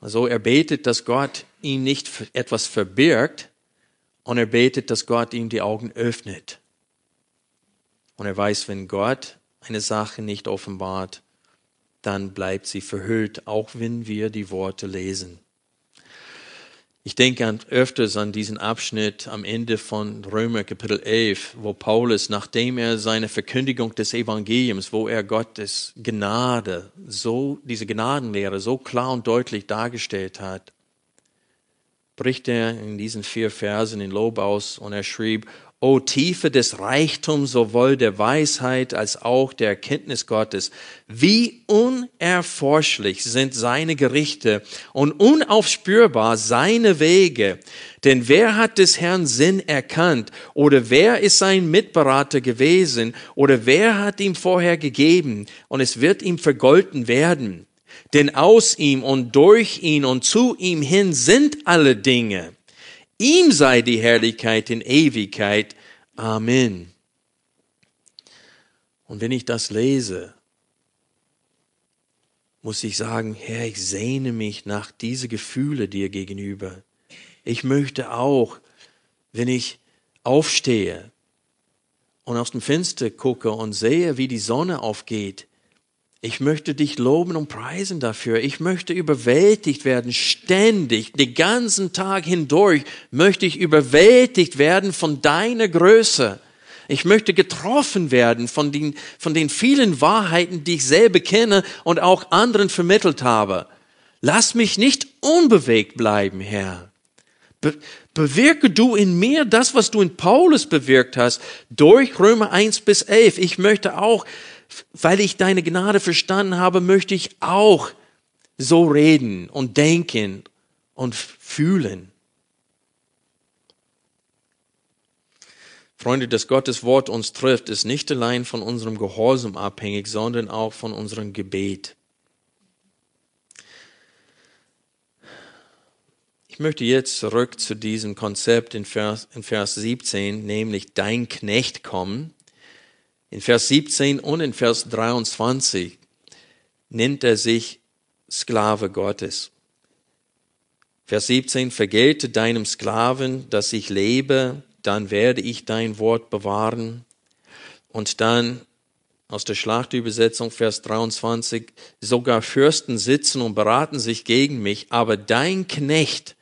Also er betet, dass Gott ihm nicht etwas verbirgt und er betet, dass Gott ihm die Augen öffnet. Und er weiß, wenn Gott eine Sache nicht offenbart, dann bleibt sie verhüllt, auch wenn wir die Worte lesen. Ich denke öfters an diesen Abschnitt am Ende von Römer Kapitel 11, wo Paulus, nachdem er seine Verkündigung des Evangeliums, wo er Gottes Gnade, so, diese Gnadenlehre so klar und deutlich dargestellt hat, bricht er in diesen vier Versen in Lob aus und er schrieb, O Tiefe des Reichtums sowohl der Weisheit als auch der Erkenntnis Gottes. Wie unerforschlich sind seine Gerichte und unaufspürbar seine Wege. Denn wer hat des Herrn Sinn erkannt? Oder wer ist sein Mitberater gewesen? Oder wer hat ihm vorher gegeben? Und es wird ihm vergolten werden. Denn aus ihm und durch ihn und zu ihm hin sind alle Dinge. Ihm sei die Herrlichkeit in Ewigkeit. Amen. Und wenn ich das lese, muss ich sagen, Herr, ich sehne mich nach diese Gefühle dir gegenüber. Ich möchte auch, wenn ich aufstehe und aus dem Fenster gucke und sehe, wie die Sonne aufgeht, ich möchte dich loben und preisen dafür. Ich möchte überwältigt werden, ständig, den ganzen Tag hindurch möchte ich überwältigt werden von deiner Größe. Ich möchte getroffen werden von den, von den vielen Wahrheiten, die ich selber kenne und auch anderen vermittelt habe. Lass mich nicht unbewegt bleiben, Herr. Be bewirke du in mir das, was du in Paulus bewirkt hast, durch Römer 1 bis 11. Ich möchte auch weil ich deine Gnade verstanden habe, möchte ich auch so reden und denken und fühlen. Freunde, dass Gottes Wort uns trifft, ist nicht allein von unserem Gehorsam abhängig, sondern auch von unserem Gebet. Ich möchte jetzt zurück zu diesem Konzept in Vers, in Vers 17, nämlich dein Knecht kommen. In Vers 17 und in Vers 23 nennt er sich Sklave Gottes. Vers 17, vergelte deinem Sklaven, dass ich lebe, dann werde ich dein Wort bewahren. Und dann aus der Schlachtübersetzung, Vers 23, sogar Fürsten sitzen und beraten sich gegen mich, aber dein Knecht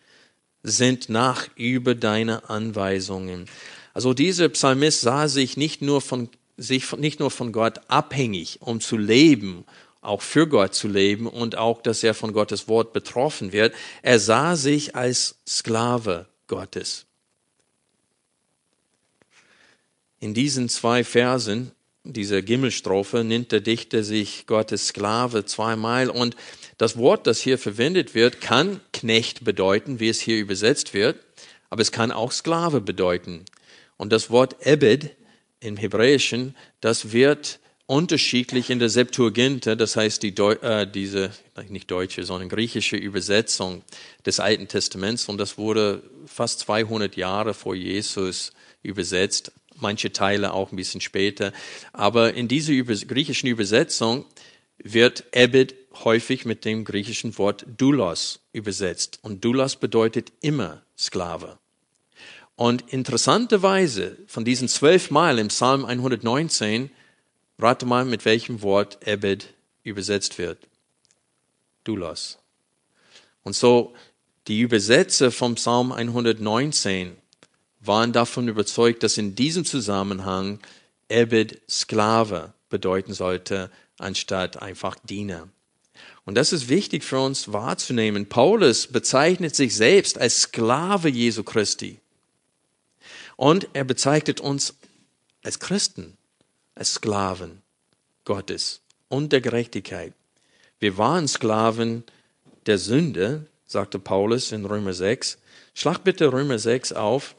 sind nach über deine Anweisungen. Also dieser Psalmist sah sich nicht nur von, sich nicht nur von Gott abhängig, um zu leben, auch für Gott zu leben und auch, dass er von Gottes Wort betroffen wird. Er sah sich als Sklave Gottes. In diesen zwei Versen, dieser Gimmelstrophe, nennt der Dichter sich Gottes Sklave zweimal und das Wort, das hier verwendet wird, kann Knecht bedeuten, wie es hier übersetzt wird, aber es kann auch Sklave bedeuten. Und das Wort Ebed im Hebräischen, das wird unterschiedlich in der Septuaginta, das heißt die Deu äh, diese nicht deutsche, sondern griechische Übersetzung des Alten Testaments und das wurde fast 200 Jahre vor Jesus übersetzt, manche Teile auch ein bisschen später, aber in dieser über griechischen Übersetzung wird Ebed häufig mit dem griechischen Wort Doulos übersetzt. Und Doulos bedeutet immer Sklave. Und interessanterweise, von diesen zwölf Mal im Psalm 119, rate mal, mit welchem Wort Ebed übersetzt wird. Doulos. Und so, die Übersetzer vom Psalm 119 waren davon überzeugt, dass in diesem Zusammenhang Ebed Sklave bedeuten sollte, anstatt einfach Diener. Und das ist wichtig für uns wahrzunehmen. Paulus bezeichnet sich selbst als Sklave Jesu Christi. Und er bezeichnet uns als Christen, als Sklaven Gottes und der Gerechtigkeit. Wir waren Sklaven der Sünde, sagte Paulus in Römer 6. Schlag bitte Römer 6 auf.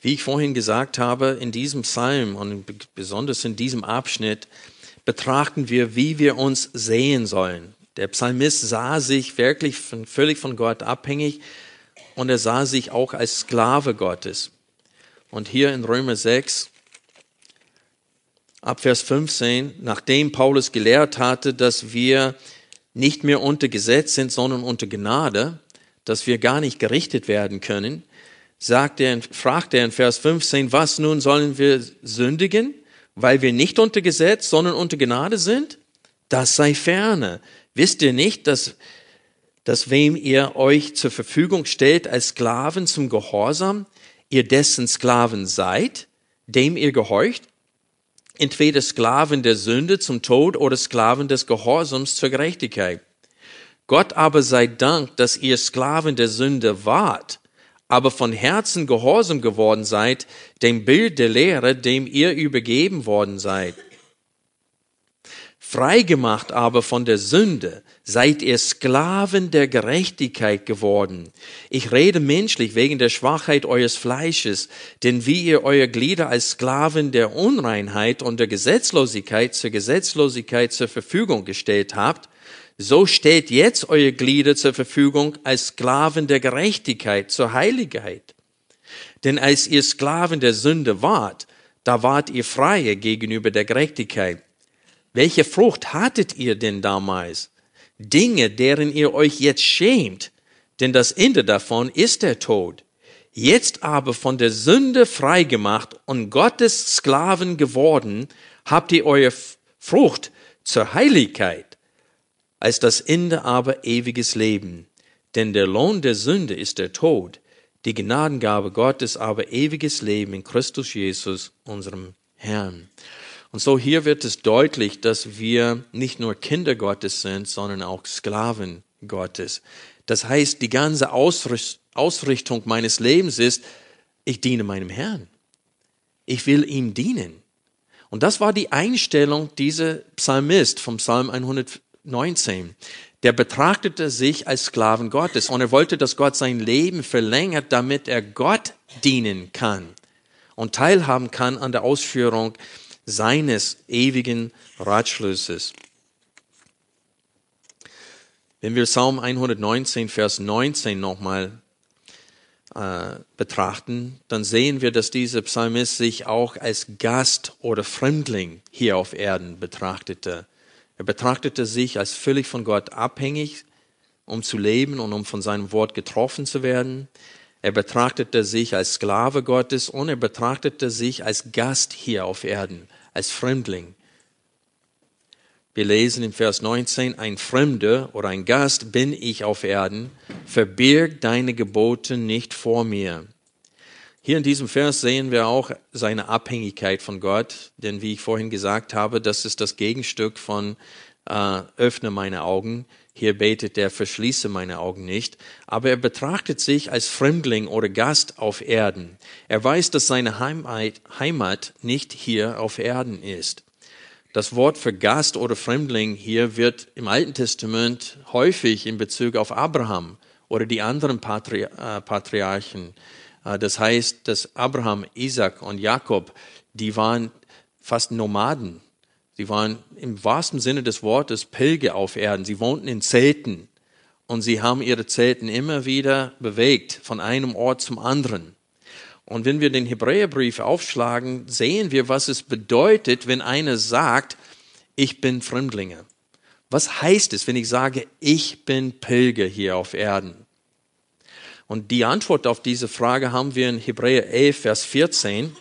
Wie ich vorhin gesagt habe, in diesem Psalm und besonders in diesem Abschnitt betrachten wir, wie wir uns sehen sollen. Der Psalmist sah sich wirklich von, völlig von Gott abhängig und er sah sich auch als Sklave Gottes. Und hier in Römer 6, ab Vers 15, nachdem Paulus gelehrt hatte, dass wir nicht mehr unter Gesetz sind, sondern unter Gnade, dass wir gar nicht gerichtet werden können, sagt er, fragt er in Vers 15, was nun sollen wir sündigen, weil wir nicht unter Gesetz, sondern unter Gnade sind? Das sei ferne. Wisst ihr nicht, dass, dass wem ihr euch zur Verfügung stellt als Sklaven zum Gehorsam, ihr dessen Sklaven seid, dem ihr gehorcht? Entweder Sklaven der Sünde zum Tod oder Sklaven des Gehorsams zur Gerechtigkeit. Gott aber sei Dank, dass ihr Sklaven der Sünde wart, aber von Herzen gehorsam geworden seid, dem Bild der Lehre, dem ihr übergeben worden seid. Freigemacht aber von der Sünde, seid ihr Sklaven der Gerechtigkeit geworden. Ich rede menschlich wegen der Schwachheit eures Fleisches, denn wie ihr euer Glieder als Sklaven der Unreinheit und der Gesetzlosigkeit zur Gesetzlosigkeit zur Verfügung gestellt habt, so stellt jetzt eure Glieder zur Verfügung als Sklaven der Gerechtigkeit, zur Heiligkeit. Denn als ihr Sklaven der Sünde wart, da wart ihr freie gegenüber der Gerechtigkeit. Welche Frucht hattet ihr denn damals? Dinge, deren ihr euch jetzt schämt, denn das Ende davon ist der Tod. Jetzt aber von der Sünde freigemacht und Gottes Sklaven geworden, habt ihr eure Frucht zur Heiligkeit als das Ende aber ewiges Leben. Denn der Lohn der Sünde ist der Tod, die Gnadengabe Gottes aber ewiges Leben in Christus Jesus, unserem Herrn. Und so hier wird es deutlich, dass wir nicht nur Kinder Gottes sind, sondern auch Sklaven Gottes. Das heißt, die ganze Ausrichtung meines Lebens ist, ich diene meinem Herrn. Ich will ihm dienen. Und das war die Einstellung dieser Psalmist vom Psalm 100, 19. Der betrachtete sich als Sklaven Gottes und er wollte, dass Gott sein Leben verlängert, damit er Gott dienen kann und teilhaben kann an der Ausführung seines ewigen Ratschlusses. Wenn wir Psalm 119, Vers 19 nochmal äh, betrachten, dann sehen wir, dass dieser Psalmist sich auch als Gast oder Fremdling hier auf Erden betrachtete. Er betrachtete sich als völlig von Gott abhängig, um zu leben und um von seinem Wort getroffen zu werden. Er betrachtete sich als Sklave Gottes und er betrachtete sich als Gast hier auf Erden, als Fremdling. Wir lesen im Vers 19, ein Fremder oder ein Gast bin ich auf Erden, verbirg deine Gebote nicht vor mir. Hier in diesem Vers sehen wir auch seine Abhängigkeit von Gott, denn wie ich vorhin gesagt habe, das ist das Gegenstück von äh, öffne meine Augen. Hier betet er, verschließe meine Augen nicht. Aber er betrachtet sich als Fremdling oder Gast auf Erden. Er weiß, dass seine Heimat, nicht hier auf Erden ist. Das Wort für Gast oder Fremdling hier wird im Alten Testament häufig in Bezug auf Abraham oder die anderen Patri äh, Patriarchen. Äh, das heißt, dass Abraham, Isaac und Jakob, die waren fast Nomaden. Sie waren im wahrsten Sinne des Wortes Pilger auf Erden. Sie wohnten in Zelten und sie haben ihre Zelten immer wieder bewegt von einem Ort zum anderen. Und wenn wir den Hebräerbrief aufschlagen, sehen wir, was es bedeutet, wenn einer sagt, ich bin Fremdlinge. Was heißt es, wenn ich sage, ich bin Pilger hier auf Erden? Und die Antwort auf diese Frage haben wir in Hebräer 11, Vers 14.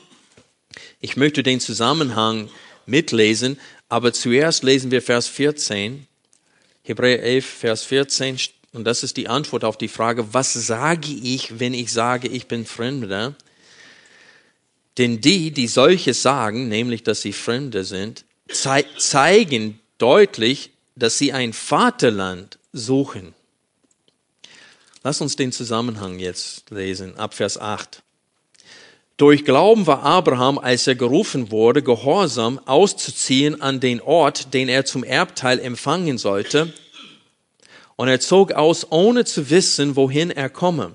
Ich möchte den Zusammenhang mitlesen, aber zuerst lesen wir Vers 14. Hebräer 11, Vers 14. Und das ist die Antwort auf die Frage, was sage ich, wenn ich sage, ich bin Fremder? Denn die, die solches sagen, nämlich dass sie Fremde sind, ze zeigen deutlich, dass sie ein Vaterland suchen. Lass uns den Zusammenhang jetzt lesen, ab Vers 8. Durch Glauben war Abraham, als er gerufen wurde, gehorsam auszuziehen an den Ort, den er zum Erbteil empfangen sollte. Und er zog aus, ohne zu wissen, wohin er komme.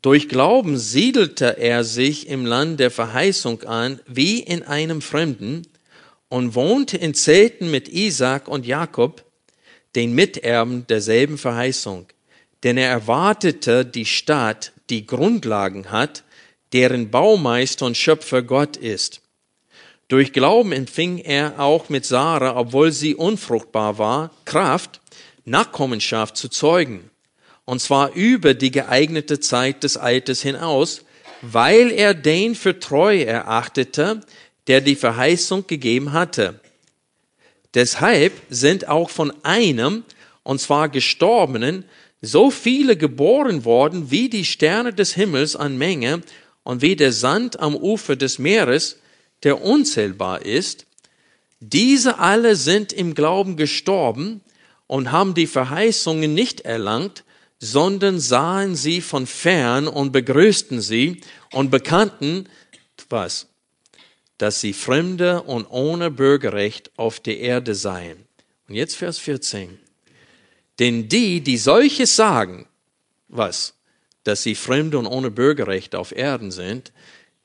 Durch Glauben siedelte er sich im Land der Verheißung an, wie in einem Fremden, und wohnte in Zelten mit Isaac und Jakob, den Miterben derselben Verheißung. Denn er erwartete die Stadt, die Grundlagen hat, deren Baumeister und Schöpfer Gott ist. Durch Glauben empfing er auch mit Sarah, obwohl sie unfruchtbar war, Kraft, Nachkommenschaft zu zeugen und zwar über die geeignete Zeit des Alters hinaus, weil er den für treu erachtete, der die Verheißung gegeben hatte. Deshalb sind auch von einem, und zwar Gestorbenen, so viele geboren worden wie die Sterne des Himmels an Menge und wie der Sand am Ufer des Meeres, der unzählbar ist. Diese alle sind im Glauben gestorben und haben die Verheißungen nicht erlangt, sondern sahen sie von fern und begrüßten sie und bekannten, was? Dass sie Fremde und ohne Bürgerrecht auf der Erde seien. Und jetzt Vers 14. Denn die, die solches sagen, was? Dass sie Fremde und ohne Bürgerrecht auf Erden sind,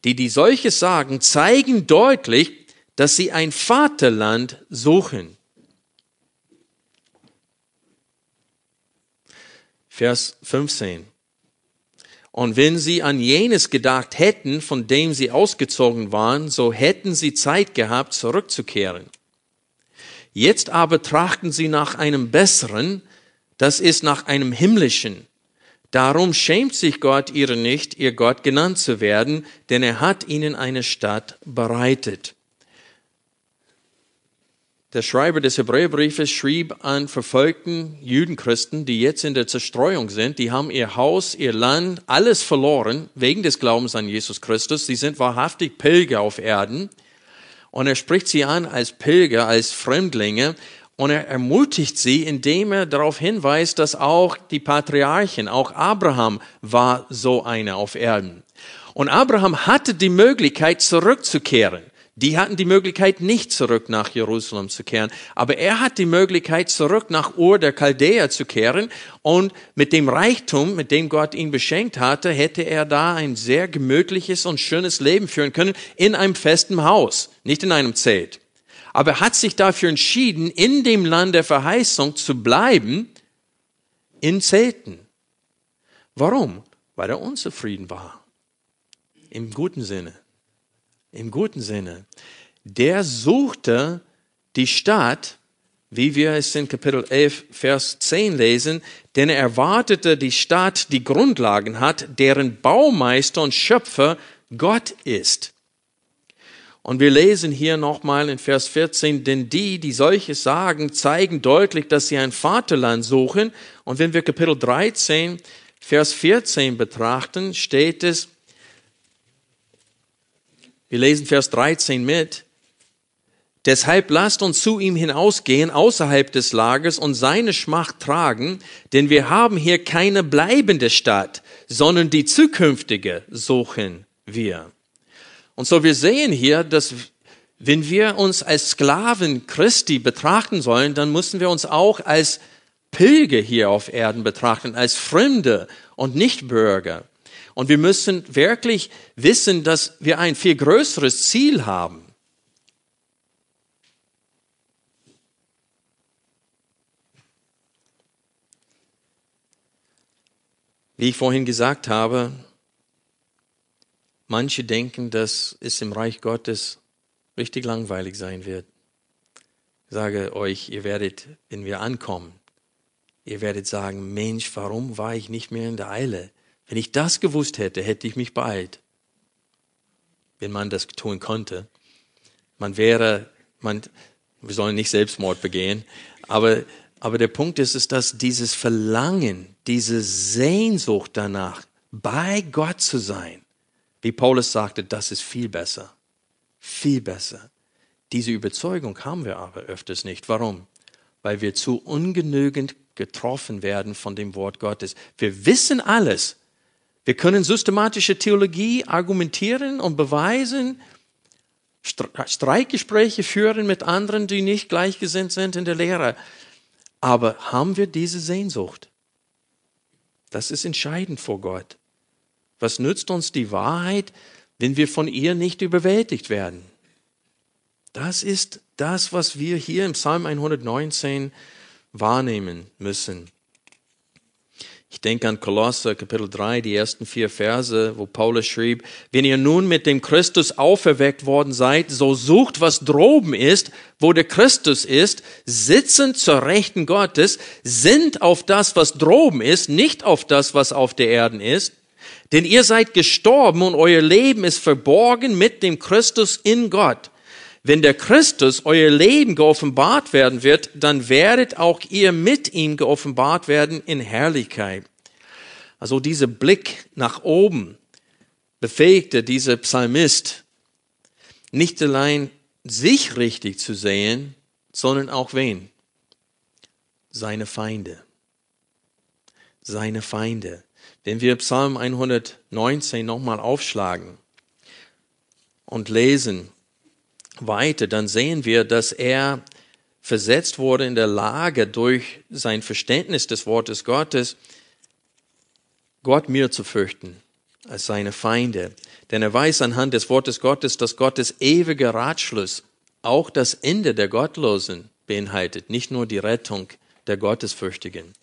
die, die solches sagen, zeigen deutlich, dass sie ein Vaterland suchen. Vers 15. Und wenn sie an jenes gedacht hätten, von dem sie ausgezogen waren, so hätten sie Zeit gehabt, zurückzukehren. Jetzt aber trachten sie nach einem besseren, das ist nach einem himmlischen. Darum schämt sich Gott ihre nicht, ihr Gott genannt zu werden, denn er hat ihnen eine Stadt bereitet. Der Schreiber des Hebräerbriefes schrieb an verfolgten Judenchristen, die jetzt in der Zerstreuung sind. Die haben ihr Haus, ihr Land, alles verloren wegen des Glaubens an Jesus Christus. Sie sind wahrhaftig Pilger auf Erden. Und er spricht sie an als Pilger, als Fremdlinge. Und er ermutigt sie, indem er darauf hinweist, dass auch die Patriarchen, auch Abraham war so einer auf Erden. Und Abraham hatte die Möglichkeit zurückzukehren Die hatten die Möglichkeit, nicht zurück nach Jerusalem zu kehren. Aber er hat die Möglichkeit, zurück nach Ur der Chaldäer zu kehren. Und mit dem Reichtum, mit dem Gott ihn beschenkt hatte, hätte er da ein sehr gemütliches und schönes Leben führen können in einem festen Haus, nicht in einem Zelt. Aber er hat sich dafür entschieden, in dem Land der Verheißung zu bleiben, in Zelten. Warum? Weil er unzufrieden war. Im guten Sinne im guten Sinne, der suchte die Stadt, wie wir es in Kapitel 11, Vers 10 lesen, denn er erwartete die Stadt, die Grundlagen hat, deren Baumeister und Schöpfer Gott ist. Und wir lesen hier nochmal in Vers 14, denn die, die solches sagen, zeigen deutlich, dass sie ein Vaterland suchen. Und wenn wir Kapitel 13, Vers 14 betrachten, steht es, wir lesen Vers 13 mit. Deshalb lasst uns zu ihm hinausgehen außerhalb des Lagers und seine Schmacht tragen, denn wir haben hier keine bleibende Stadt, sondern die zukünftige suchen wir. Und so wir sehen hier, dass wenn wir uns als Sklaven Christi betrachten sollen, dann müssen wir uns auch als Pilger hier auf Erden betrachten, als Fremde und Nichtbürger. Und wir müssen wirklich wissen, dass wir ein viel größeres Ziel haben. Wie ich vorhin gesagt habe, manche denken, dass es im Reich Gottes richtig langweilig sein wird. Ich sage euch, ihr werdet, wenn wir ankommen, ihr werdet sagen, Mensch, warum war ich nicht mehr in der Eile? Wenn ich das gewusst hätte, hätte ich mich beeilt. Wenn man das tun konnte. Man wäre, man, wir sollen nicht Selbstmord begehen, aber, aber der Punkt ist, ist, dass dieses Verlangen, diese Sehnsucht danach, bei Gott zu sein, wie Paulus sagte, das ist viel besser. Viel besser. Diese Überzeugung haben wir aber öfters nicht. Warum? Weil wir zu ungenügend getroffen werden von dem Wort Gottes. Wir wissen alles, wir können systematische Theologie argumentieren und beweisen, Streitgespräche führen mit anderen, die nicht gleichgesinnt sind in der Lehre. Aber haben wir diese Sehnsucht? Das ist entscheidend vor Gott. Was nützt uns die Wahrheit, wenn wir von ihr nicht überwältigt werden? Das ist das, was wir hier im Psalm 119 wahrnehmen müssen. Ich denke an Kolosser Kapitel 3, die ersten vier Verse, wo Paulus schrieb, wenn ihr nun mit dem Christus auferweckt worden seid, so sucht, was droben ist, wo der Christus ist, sitzend zur Rechten Gottes, sind auf das, was droben ist, nicht auf das, was auf der Erden ist. Denn ihr seid gestorben und euer Leben ist verborgen mit dem Christus in Gott. Wenn der Christus euer Leben geoffenbart werden wird, dann werdet auch ihr mit ihm geoffenbart werden in Herrlichkeit. Also dieser Blick nach oben befähigte dieser Psalmist nicht allein sich richtig zu sehen, sondern auch wen? Seine Feinde. Seine Feinde. Wenn wir Psalm 119 nochmal aufschlagen und lesen, weiter, dann sehen wir, dass er versetzt wurde in der Lage, durch sein Verständnis des Wortes Gottes, Gott mir zu fürchten als seine Feinde. Denn er weiß anhand des Wortes Gottes, dass Gottes ewiger Ratschluss auch das Ende der Gottlosen beinhaltet, nicht nur die Rettung der Gottesfürchtigen.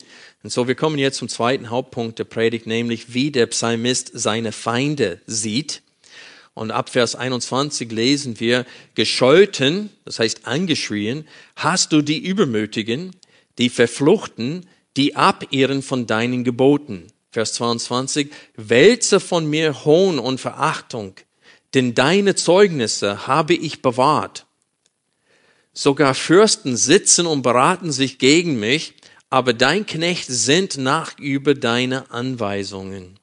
Und so, wir kommen jetzt zum zweiten Hauptpunkt der Predigt, nämlich wie der Psalmist seine Feinde sieht. Und ab Vers 21 lesen wir, gescholten, das heißt angeschrien, hast du die Übermütigen, die Verfluchten, die abirren von deinen Geboten. Vers 22, wälze von mir Hohn und Verachtung, denn deine Zeugnisse habe ich bewahrt. Sogar Fürsten sitzen und beraten sich gegen mich, aber dein Knecht sind nach über deine Anweisungen.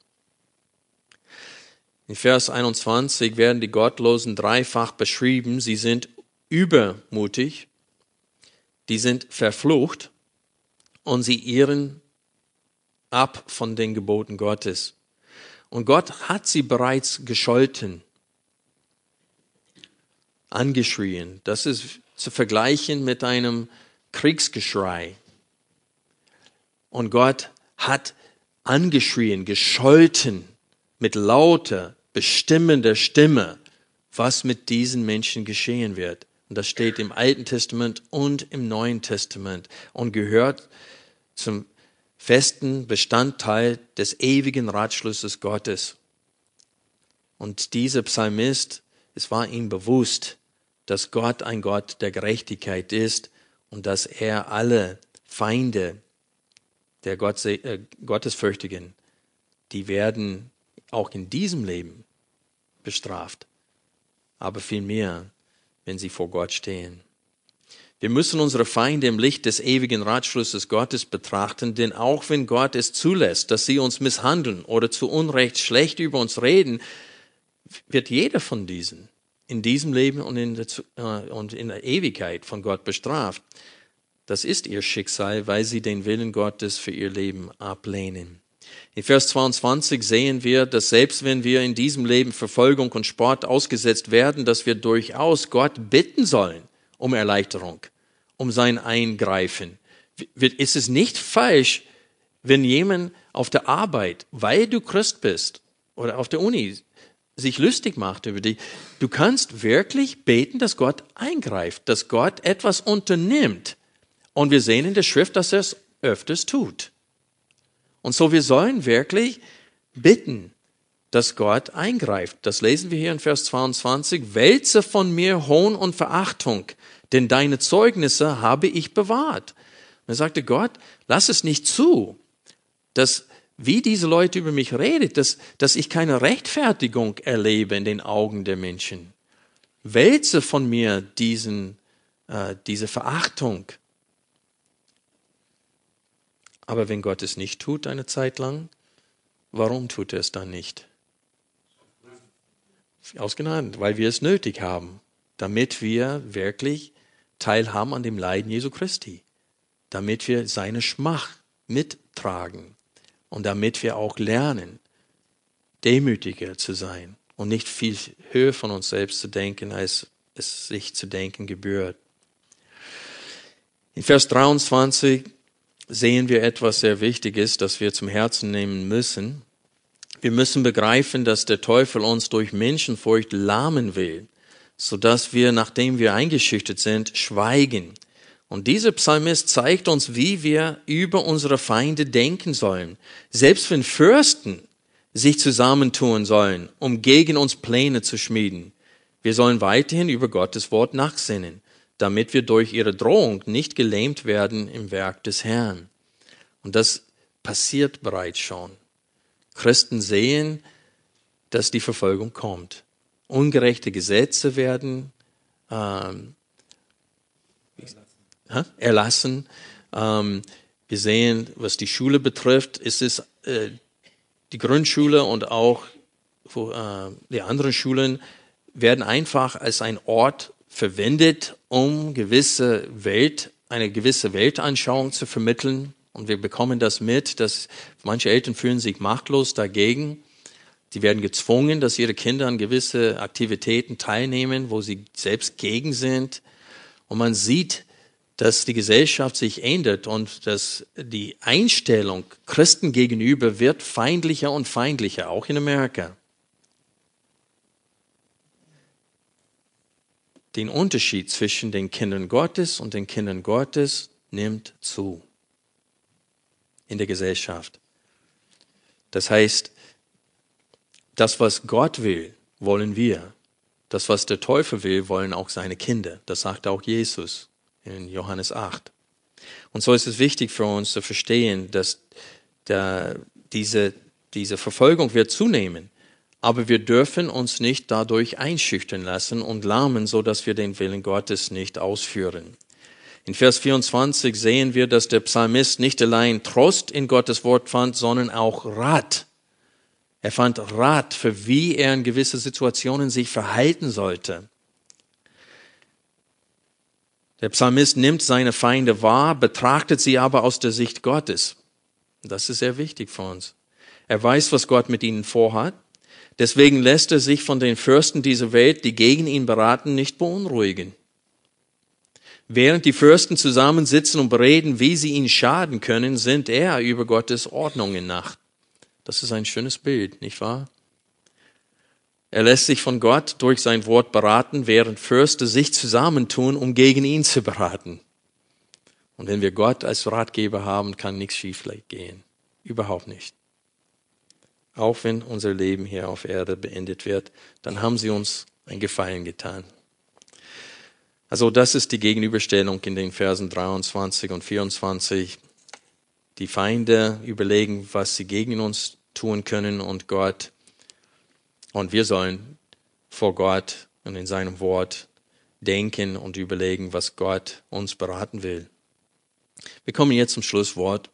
In Vers 21 werden die Gottlosen dreifach beschrieben. Sie sind übermutig, die sind verflucht und sie irren ab von den Geboten Gottes. Und Gott hat sie bereits gescholten. angeschrien. Das ist zu vergleichen mit einem Kriegsgeschrei. Und Gott hat angeschrien, gescholten mit lauter, bestimmender Stimme, was mit diesen Menschen geschehen wird. Und das steht im Alten Testament und im Neuen Testament und gehört zum festen Bestandteil des ewigen Ratschlusses Gottes. Und dieser Psalmist, es war ihm bewusst, dass Gott ein Gott der Gerechtigkeit ist und dass er alle Feinde der Gott, äh, Gottesfürchtigen, die werden auch in diesem Leben bestraft, aber vielmehr, wenn sie vor Gott stehen. Wir müssen unsere Feinde im Licht des ewigen Ratschlusses Gottes betrachten, denn auch wenn Gott es zulässt, dass sie uns misshandeln oder zu Unrecht schlecht über uns reden, wird jeder von diesen in diesem Leben und in der, äh, und in der Ewigkeit von Gott bestraft. Das ist ihr Schicksal, weil sie den Willen Gottes für ihr Leben ablehnen. In Vers 22 sehen wir, dass selbst wenn wir in diesem Leben Verfolgung und Sport ausgesetzt werden, dass wir durchaus Gott bitten sollen um Erleichterung, um sein Eingreifen. Ist es nicht falsch, wenn jemand auf der Arbeit, weil du Christ bist, oder auf der Uni sich lustig macht über dich, du kannst wirklich beten, dass Gott eingreift, dass Gott etwas unternimmt. Und wir sehen in der Schrift, dass er es öfters tut. Und so wir sollen wirklich bitten, dass Gott eingreift. Das lesen wir hier in Vers 22. Wälze von mir Hohn und Verachtung, denn deine Zeugnisse habe ich bewahrt. Und er sagte Gott, lass es nicht zu, dass wie diese Leute über mich redet, dass, dass ich keine Rechtfertigung erlebe in den Augen der Menschen. Wälze von mir diesen, äh, diese Verachtung. Aber wenn Gott es nicht tut eine Zeit lang, warum tut er es dann nicht? Aus weil wir es nötig haben, damit wir wirklich teilhaben an dem Leiden Jesu Christi, damit wir seine Schmach mittragen und damit wir auch lernen, demütiger zu sein und nicht viel höher von uns selbst zu denken, als es sich zu denken gebührt. In Vers 23 sehen wir etwas sehr Wichtiges, das wir zum Herzen nehmen müssen. Wir müssen begreifen, dass der Teufel uns durch Menschenfurcht lahmen will, sodass wir, nachdem wir eingeschüchtert sind, schweigen. Und dieser Psalmist zeigt uns, wie wir über unsere Feinde denken sollen. Selbst wenn Fürsten sich zusammentun sollen, um gegen uns Pläne zu schmieden. Wir sollen weiterhin über Gottes Wort nachsinnen damit wir durch ihre Drohung nicht gelähmt werden im Werk des Herrn. Und das passiert bereits schon. Christen sehen, dass die Verfolgung kommt. Ungerechte Gesetze werden ähm, erlassen. Ähm, wir sehen, was die Schule betrifft, ist es äh, die Grundschule und auch wo, äh, die anderen Schulen werden einfach als ein Ort verwendet, um gewisse Welt, eine gewisse Weltanschauung zu vermitteln. Und wir bekommen das mit, dass manche Eltern fühlen sich machtlos dagegen. Die werden gezwungen, dass ihre Kinder an gewisse Aktivitäten teilnehmen, wo sie selbst gegen sind. Und man sieht, dass die Gesellschaft sich ändert und dass die Einstellung Christen gegenüber wird feindlicher und feindlicher, auch in Amerika. den Unterschied zwischen den Kindern Gottes und den Kindern Gottes nimmt zu in der Gesellschaft. Das heißt, das, was Gott will, wollen wir. Das, was der Teufel will, wollen auch seine Kinder. Das sagt auch Jesus in Johannes 8. Und so ist es wichtig für uns zu verstehen, dass der, diese, diese Verfolgung wird zunehmen. Aber wir dürfen uns nicht dadurch einschüchtern lassen und lahmen, so dass wir den Willen Gottes nicht ausführen. In Vers 24 sehen wir, dass der Psalmist nicht allein Trost in Gottes Wort fand, sondern auch Rat. Er fand Rat, für wie er in gewisse Situationen sich verhalten sollte. Der Psalmist nimmt seine Feinde wahr, betrachtet sie aber aus der Sicht Gottes. Das ist sehr wichtig für uns. Er weiß, was Gott mit ihnen vorhat. Deswegen lässt er sich von den Fürsten dieser Welt, die gegen ihn beraten, nicht beunruhigen. Während die Fürsten zusammensitzen und bereden, wie sie ihn schaden können, sind er über Gottes Ordnungen nach. Das ist ein schönes Bild, nicht wahr? Er lässt sich von Gott durch sein Wort beraten, während Fürste sich zusammentun, um gegen ihn zu beraten. Und wenn wir Gott als Ratgeber haben, kann nichts schief gehen. Überhaupt nicht. Auch wenn unser Leben hier auf Erde beendet wird, dann haben sie uns einen Gefallen getan. Also das ist die Gegenüberstellung in den Versen 23 und 24. Die Feinde überlegen, was sie gegen uns tun können und Gott. Und wir sollen vor Gott und in seinem Wort denken und überlegen, was Gott uns beraten will. Wir kommen jetzt zum Schlusswort.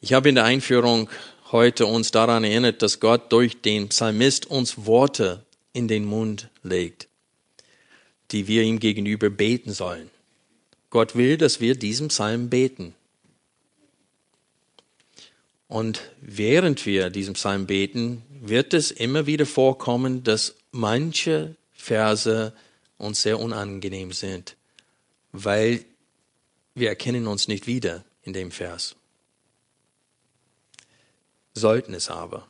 Ich habe in der Einführung heute uns daran erinnert, dass Gott durch den Psalmist uns Worte in den Mund legt die wir ihm gegenüber beten sollen. Gott will, dass wir diesem Psalm beten. Und während wir diesem Psalm beten, wird es immer wieder vorkommen, dass manche Verse uns sehr unangenehm sind, weil wir erkennen uns nicht wieder in dem Vers. Sollten es aber.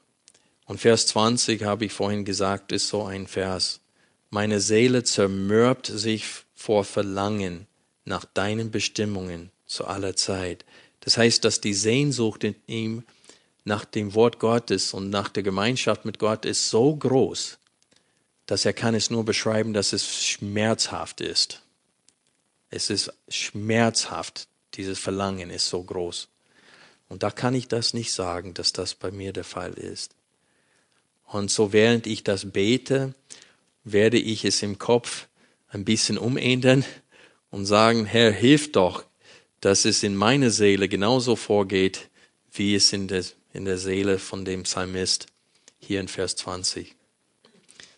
Und Vers 20 habe ich vorhin gesagt, ist so ein Vers. Meine Seele zermürbt sich vor Verlangen nach deinen Bestimmungen zu aller Zeit. Das heißt, dass die Sehnsucht in ihm nach dem Wort Gottes und nach der Gemeinschaft mit Gott ist so groß, dass er kann es nur beschreiben, dass es schmerzhaft ist. Es ist schmerzhaft. Dieses Verlangen ist so groß. Und da kann ich das nicht sagen, dass das bei mir der Fall ist. Und so während ich das bete, werde ich es im Kopf ein bisschen umändern und sagen, Herr, hilf doch, dass es in meiner Seele genauso vorgeht, wie es in der, in der Seele von dem Psalmist hier in Vers 20.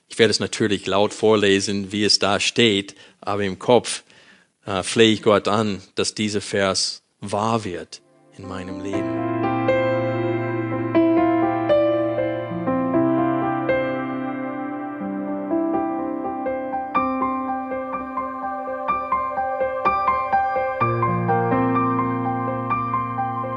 Ich werde es natürlich laut vorlesen, wie es da steht, aber im Kopf äh, flehe ich Gott an, dass dieser Vers wahr wird in meinem Leben.